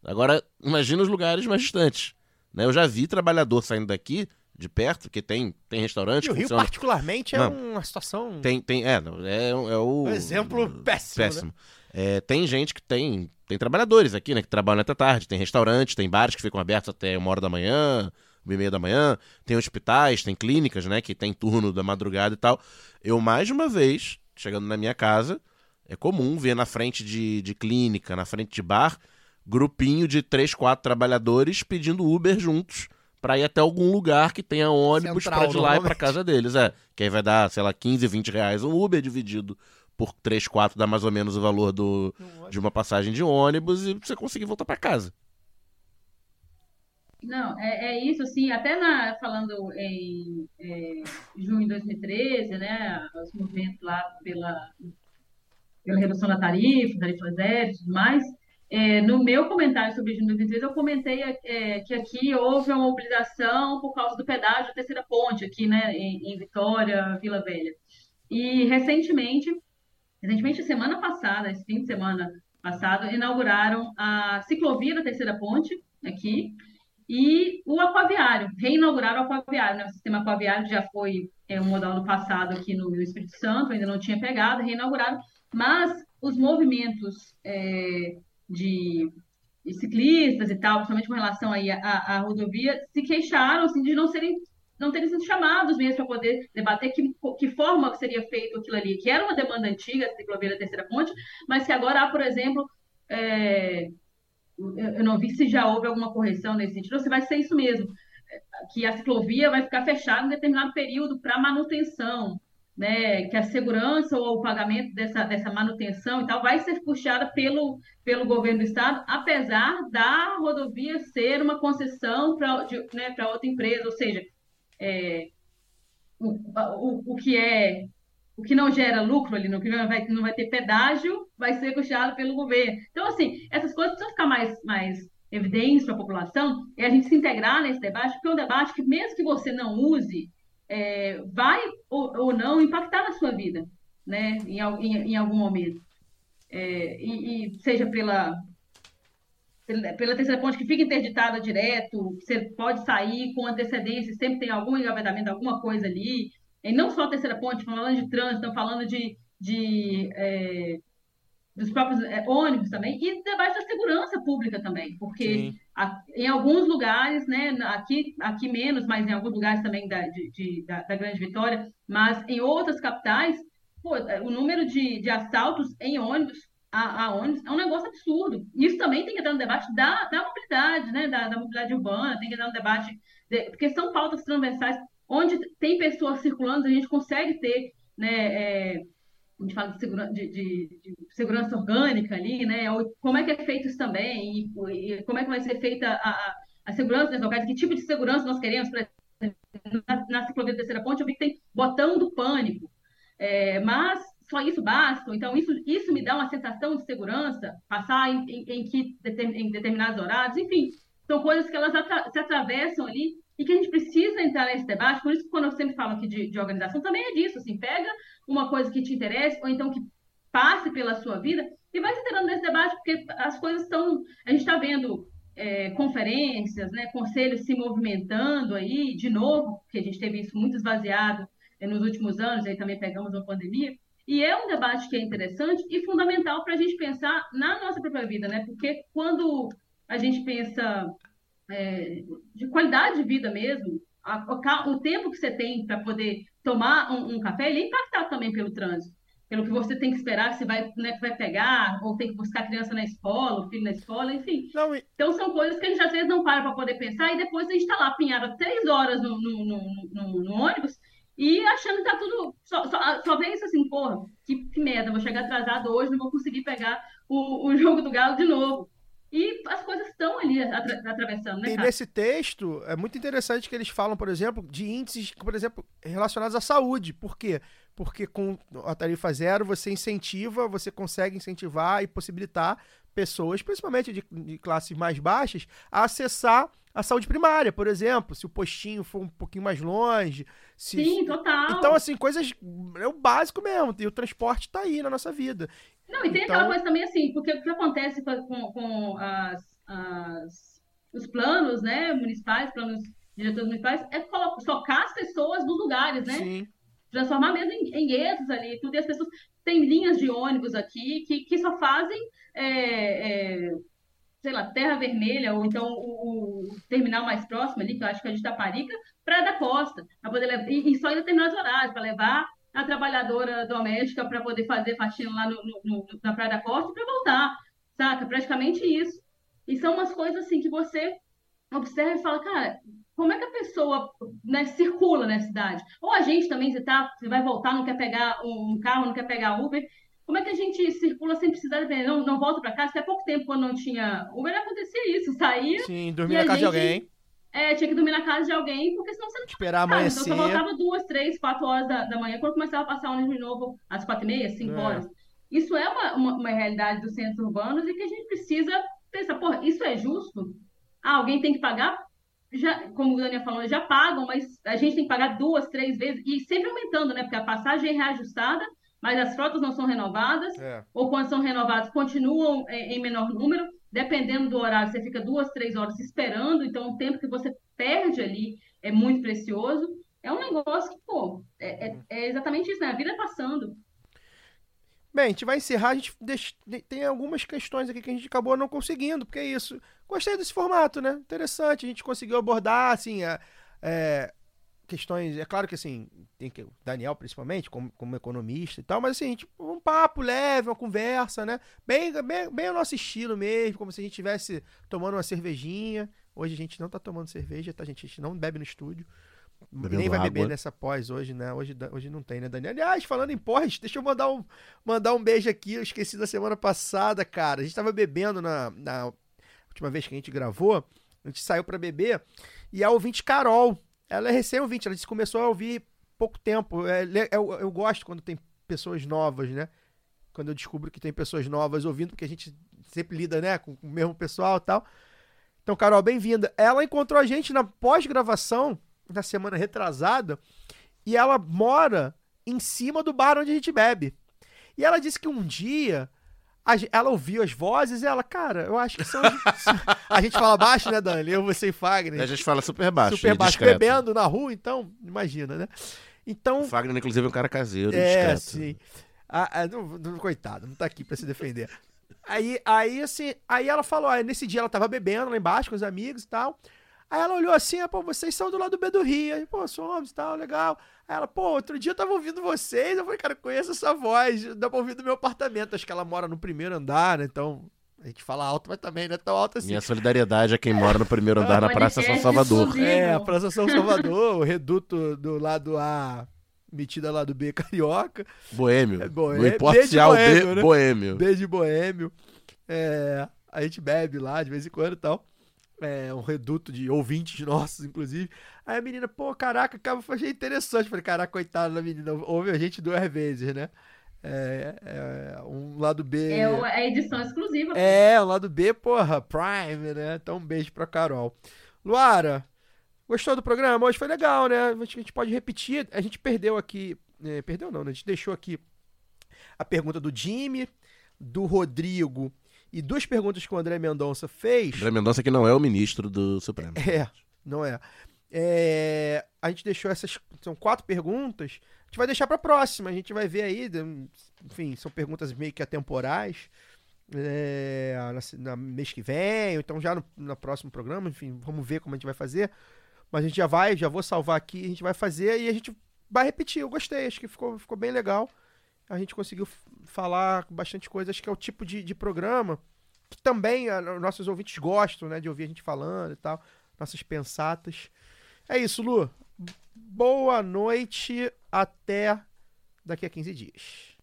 Agora, imagina os lugares mais distantes. Né? Eu já vi trabalhador saindo daqui, de perto, que tem, tem restaurante, E o Rio, funciona. particularmente, é Não. uma situação. Tem, tem, é, é, é o. Um exemplo péssimo, péssimo. É, tem gente que tem. Tem trabalhadores aqui, né? Que trabalham até tarde. Tem restaurantes, tem bares que ficam abertos até uma hora da manhã, uma e meia da manhã. Tem hospitais, tem clínicas, né? Que tem turno da madrugada e tal. Eu, mais uma vez, chegando na minha casa, é comum ver na frente de, de clínica, na frente de bar, grupinho de três, quatro trabalhadores pedindo Uber juntos pra ir até algum lugar que tenha ônibus pra de lá e pra normalmente. casa deles. É, que aí vai dar, sei lá, 15, 20 reais um Uber dividido por 3, 4 dá mais ou menos o valor do, de uma passagem de ônibus e você conseguir voltar pra casa. Não, é, é isso, assim, até na, falando em é, junho de 2013, né, os movimentos lá pela, pela redução da tarifa, tarifa zero e tudo mais, é, no meu comentário sobre junho de 2013, eu comentei é, que aqui houve uma mobilização por causa do pedágio da terceira ponte, aqui, né, em, em Vitória, Vila Velha. E recentemente, recentemente, semana passada, esse fim de semana passado, inauguraram a ciclovia da terceira ponte aqui, e o aquaviário, reinauguraram o aquaviário, né? O sistema aquaviário já foi é, um modal do passado aqui no, no Espírito Santo, ainda não tinha pegado, reinauguraram, mas os movimentos é, de, de ciclistas e tal, principalmente com relação aí à, à rodovia, se queixaram assim, de não serem não terem sido chamados mesmo para poder debater que, que forma seria feito aquilo ali, que era uma demanda antiga, a ciclovia da terceira ponte, mas que agora há, por exemplo, é, eu não vi se já houve alguma correção nesse sentido, ou se vai ser isso mesmo, que a ciclovia vai ficar fechada em determinado período para manutenção, né? Que a segurança ou o pagamento dessa, dessa manutenção e tal vai ser puxada pelo, pelo governo do estado, apesar da rodovia ser uma concessão para né, outra empresa, ou seja, é, o, o, o que é o que não gera lucro ali, no que não vai, não vai ter pedágio, vai ser puxado pelo governo. Então, assim, essas coisas precisam ficar mais, mais evidentes para a população e a gente se integrar nesse debate, porque é um debate que, mesmo que você não use, é, vai ou, ou, não impactar na sua vida, né, em, em, em algum momento. É, e, e, seja pela, pela, terceira ponte que fica interditada direto, você pode sair com antecedência, sempre tem algum engavetamento, alguma coisa ali. E não só a terceira ponte, falando de trânsito, falando de, de é, dos próprios é, ônibus também, e debate da segurança pública também, porque a, em alguns lugares, né, aqui, aqui menos, mas em alguns lugares também da, de, de, da, da, Grande Vitória, mas em outras capitais, pô, o número de, de assaltos em ônibus, a, a, ônibus, é um negócio absurdo. Isso também tem que entrar no debate da, da mobilidade, né, da, da mobilidade urbana, tem que entrar no debate, de, porque são pautas transversais, onde tem pessoas circulando, a gente consegue ter, né, é, a gente fala de, segura, de, de, de, segurança orgânica ali, né? Como é que é feito isso também? E, e como é que vai ser feita a, a, a segurança nesses locais? Que tipo de segurança nós queremos? Na, na ciclovia da terceira ponte, eu vi que tem botão do pânico. É, mas só isso basta? Então, isso, isso me dá uma sensação de segurança? Passar em, em, em, que, em determinados horários? Enfim, são coisas que elas atra se atravessam ali e que a gente precisa entrar nesse debate. Por isso que quando eu sempre falo aqui de, de organização, também é disso. Assim, pega uma coisa que te interesse, ou então que passe pela sua vida, e vai se entrando nesse debate, porque as coisas estão. A gente está vendo é, conferências, né, conselhos se movimentando aí, de novo, porque a gente teve isso muito esvaziado é, nos últimos anos, aí também pegamos uma pandemia, e é um debate que é interessante e fundamental para a gente pensar na nossa própria vida, né? Porque quando a gente pensa é, de qualidade de vida mesmo, a- o, tempo que você tem para poder tomar um, um café, ele é impactado também pelo trânsito. Pelo que você tem que esperar, se vai, né, que vai pegar, ou tem que buscar a criança na escola, o filho na escola, enfim. Não, e- Então, são coisas que a gente às vezes não para para poder pensar, e depois a gente está lá apinhado três horas no, no, no- no ônibus e achando que tá tudo. Só, só, só vem isso assim, porra, que, que merda, vou chegar atrasado hoje, não vou conseguir pegar o, o jogo do Galo de novo. E as coisas estão ali atra- atravessando, né, E cara? nesse texto, é muito interessante que eles falam, por exemplo, de índices, por exemplo, relacionados à saúde. Por quê? Porque com a tarifa zero você incentiva, você consegue incentivar e possibilitar pessoas, principalmente de, de classes mais baixas, a acessar a saúde primária, por exemplo, se o postinho for um pouquinho mais longe. Se, Sim, total. Então, assim, coisas. É o básico mesmo. E o transporte tá aí na nossa vida. Não, e tem Então- aquela coisa também assim, porque o que acontece com, com- as, as- os planos, né, municipais, planos diretores municipais, é socar as pessoas nos lugares, né? Sim. transformar mesmo em, em guetos ali, tudo, e as pessoas têm linhas de ônibus aqui que, que só fazem, é, é, sei lá, Terra Vermelha, ou então o, o terminal mais próximo ali, que eu acho que é de Itaparica, Praia da Costa, para poder levar, e, e só em determinados horários, para levar a trabalhadora doméstica para poder fazer faxina lá no, no- no- na Praia da Costa e para voltar, saca? Praticamente isso. E são umas coisas assim que você observa e fala, cara, como é que a pessoa né, circula na cidade? Ou a gente também, você, tá, você vai voltar, não quer pegar um carro, não quer pegar Uber. Como é que a gente circula sem precisar de não, não volta para casa? Até pouco tempo, quando não tinha Uber, acontecia isso. Saía, Sim, dormir na casa de gente alguém, é, tinha que dormir na casa de alguém, porque senão você não esperar então amanhecer. você voltava duas, três, quatro horas da, da manhã, quando começava a passar ônibus de novo às quatro e meia, cinco É. horas. Isso é uma, uma, uma realidade dos centros urbanos e que a gente precisa pensar, pô, isso é justo? Ah, alguém tem que pagar? Já, como o Daniel falou, já pagam, mas a gente tem que pagar duas, três vezes, e sempre aumentando, né? Porque a passagem é reajustada, mas as frotas não são renovadas, É. ou quando são renovados, continuam é, em menor número. Dependendo do horário, você fica duas, três horas esperando, então o tempo que você perde ali é muito precioso. É um negócio que, pô, é, é- é exatamente isso, né? A vida é passando. Bem, a gente vai encerrar. A gente tem algumas questões aqui que a gente acabou não conseguindo, porque é isso. Gostei desse formato, né? Interessante. A gente conseguiu abordar, assim, a- é, questões. É claro que, assim, tem que. o Daniel, principalmente, como, como economista e tal, mas, assim, tipo, um papo leve, uma conversa, né? Bem, bem, bem o nosso estilo mesmo, como se a gente estivesse tomando uma cervejinha. Hoje a gente não tá tomando cerveja, tá, gente? A gente não bebe no estúdio. Bebendo Nem vai beber água. nessa pós hoje, né? Hoje, hoje não tem, né, Daniel? Aliás, falando em pós, deixa eu mandar um, mandar um beijo aqui. Eu esqueci da semana passada, cara. A gente tava bebendo na, na última vez que a gente gravou. A gente saiu pra beber. E a ouvinte Carol, ela é recém-ouvinte. Ela disse que começou a ouvir pouco tempo. É, eu, eu gosto quando tem pessoas novas, né? Quando eu descubro que tem pessoas novas ouvindo, porque a gente sempre lida, né, com o mesmo pessoal e tal. Então, Carol, bem-vinda. Ela encontrou a gente na pós-gravação, na semana retrasada, e ela mora em cima do bar onde a gente bebe. E ela disse que um dia ela ouviu as vozes e ela, cara, eu acho que são. a gente fala baixo, né, Dani? Eu, você e Fagner. A gente fala super baixo. super baixo, discreto. bebendo na rua, então, imagina, né? Então. O Fagner, inclusive, é um cara caseiro, É, discreto. sim. Ah, ah, não- não- coitado, não tá aqui pra se defender. Aí, aí, assim, aí ela falou, aí nesse dia ela tava bebendo lá embaixo com os amigos e tal. Aí ela olhou assim, ah, pô, vocês são do lado do B do Rio. Aí, pô, somos e tal, legal. Aí ela, pô, outro dia eu tava ouvindo vocês. Eu falei, cara, eu conheço essa voz, dá pra ouvir do meu apartamento. Acho que ela mora no primeiro andar, né? Então, a gente fala alto, mas também não é tão alto assim. Minha solidariedade a quem mora no primeiro andar na Praça São Salvador. É, a Praça São Salvador, o reduto do lado A, metida lá do B carioca. Boêmio. É boêmio. Não importa B se é o boêmio, B, né? boêmio. B de boêmio. É, a gente bebe lá de vez em quando e tal. É um reduto de ouvintes nossos, inclusive. Aí a menina, pô, caraca, cara, eu achei interessante. Falei, caraca, coitada da menina, ouve a gente duas vezes, né? É, é, um lado B. É o- a edição exclusiva. É, o lado B, porra, Prime, né? Então um beijo pra Carol. Luara, gostou do programa? Hoje foi legal, né? A gente pode repetir. A gente perdeu aqui. é, perdeu não, né? A gente deixou aqui a pergunta do Jimmy, do Rodrigo e duas perguntas que o André Mendonça fez. André Mendonça que não é o ministro do Supremo. É, não é. É, A gente deixou essas. São quatro perguntas. A gente vai deixar pra próxima. A gente vai ver aí. Enfim, são perguntas meio que atemporais. É, na, na mês que vem, ou então já no, no próximo programa. Enfim, vamos ver como a gente vai fazer. Mas a gente já vai, já vou salvar aqui. A gente vai fazer e a gente vai repetir. Eu gostei, acho que ficou, ficou bem legal. A gente conseguiu falar bastante coisa. Acho que é o tipo de, de programa que também ah, nossos ouvintes gostam, né? De ouvir a gente falando e tal. Nossas pensatas. É isso, Lu. Boa noite. Até daqui a 15 dias.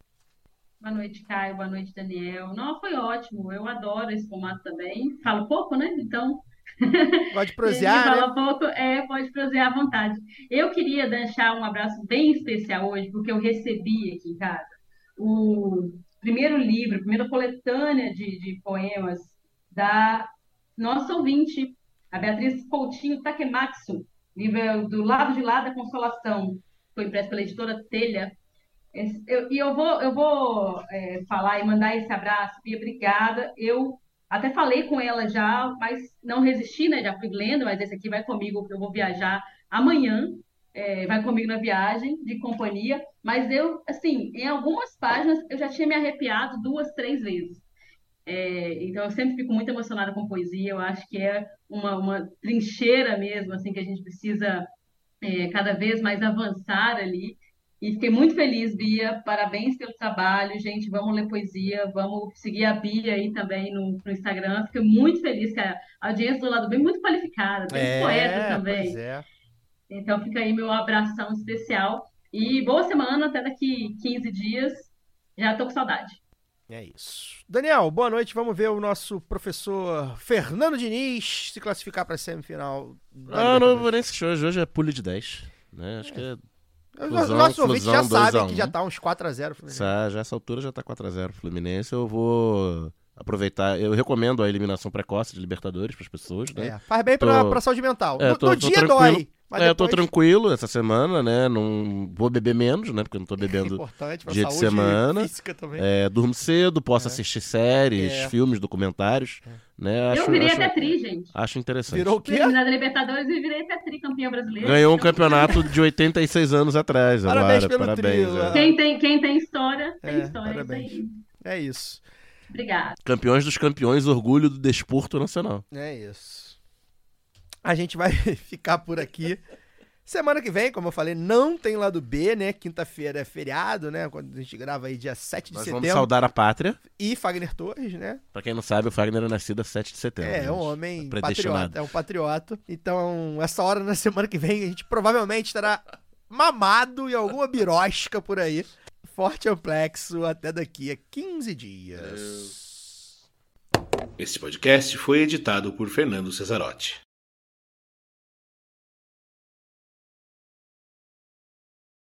Boa noite, Caio. Boa noite, Daniel. Não, foi ótimo. Eu adoro esse formato também. Falo pouco, né? Então, Gosta de Quem prosear, fala né? pouco, é, pode prosear à vontade. Eu queria deixar um abraço bem especial hoje, porque eu recebi aqui em casa o primeiro livro, a primeira coletânea de, de poemas da nossa ouvinte, a Beatriz Coutinho Takematsu, livro do lado de lá da Consolação, foi impresso pela editora Telha. Esse- eu- E eu vou, eu vou é, falar e mandar esse abraço, Bia, obrigada. Eu até falei com ela já, mas não resisti, né? Já fui lendo, mas esse aqui vai comigo, eu vou viajar amanhã, é, vai comigo na viagem de companhia. Mas eu, assim, em algumas páginas eu já tinha me arrepiado duas, três vezes. É, então eu sempre fico muito emocionada com poesia. Eu acho que é uma, uma trincheira mesmo, assim, que a gente precisa é, cada vez mais avançar ali. E fiquei muito feliz, Bia. Parabéns pelo trabalho, gente. Vamos ler poesia, vamos seguir a Bia aí também no, no Instagram. Fiquei muito feliz que a audiência do lado bem muito qualificada, tem poetas também. pois é. Então fica aí meu abração especial. E boa semana, até daqui 15 dias. Já tô com saudade. É isso. Daniel, boa noite. Vamos ver o nosso professor Fernando Diniz se classificar para a semifinal. Ah, não Libertadores. vou nem assistir hoje. Hoje é pule de 10. Né? Acho que é. Os Flusão, nossos ouvintes já Flusão, sabem 2 a que 1. já tá uns 4x0. Fluminense. Essa, já essa altura já tá 4x0 Fluminense. Eu vou aproveitar. Eu recomendo a eliminação precoce de Libertadores para as pessoas, né? É, faz bem pra, Tô- pra saúde mental. É, no tô- no tô dia tranquilo. dói. Mas é, eu tô depois tranquilo essa semana, né? Não vou beber menos, né? Porque eu não tô é bebendo. importante pra dia de saúde semana. física também. É, durmo cedo, posso assistir séries, É. filmes, documentários. Né? Acho, eu virei acho, até tri, gente. acho interessante. Virou o quê? eliminada da Libertadores e virei até tri campeã brasileira. Ganhou um campeonato de 86 anos atrás. Parabéns agora. pelo Parabéns. trio, é. Quem tem, quem tem história, tem É, história. é parabéns. Isso aí. É isso. Obrigada. Campeões dos campeões, orgulho do desporto nacional. É isso. A gente vai ficar por aqui. Semana que vem, como eu falei, não tem lado B, né? Quinta-feira é feriado, né? Quando a gente grava aí dia 7 de Nós vamos setembro. saudar a pátria. E Fagner Torres, né? Pra quem não sabe, o Fagner é nascido a 7 de setembro. É, é um homem predestinado. patriota. É um patriota. Então, essa hora na semana que vem, a gente provavelmente estará mamado em alguma birosca por aí. Forte amplexo até daqui a 15 dias. Este podcast foi editado por Fernando Cesarotti.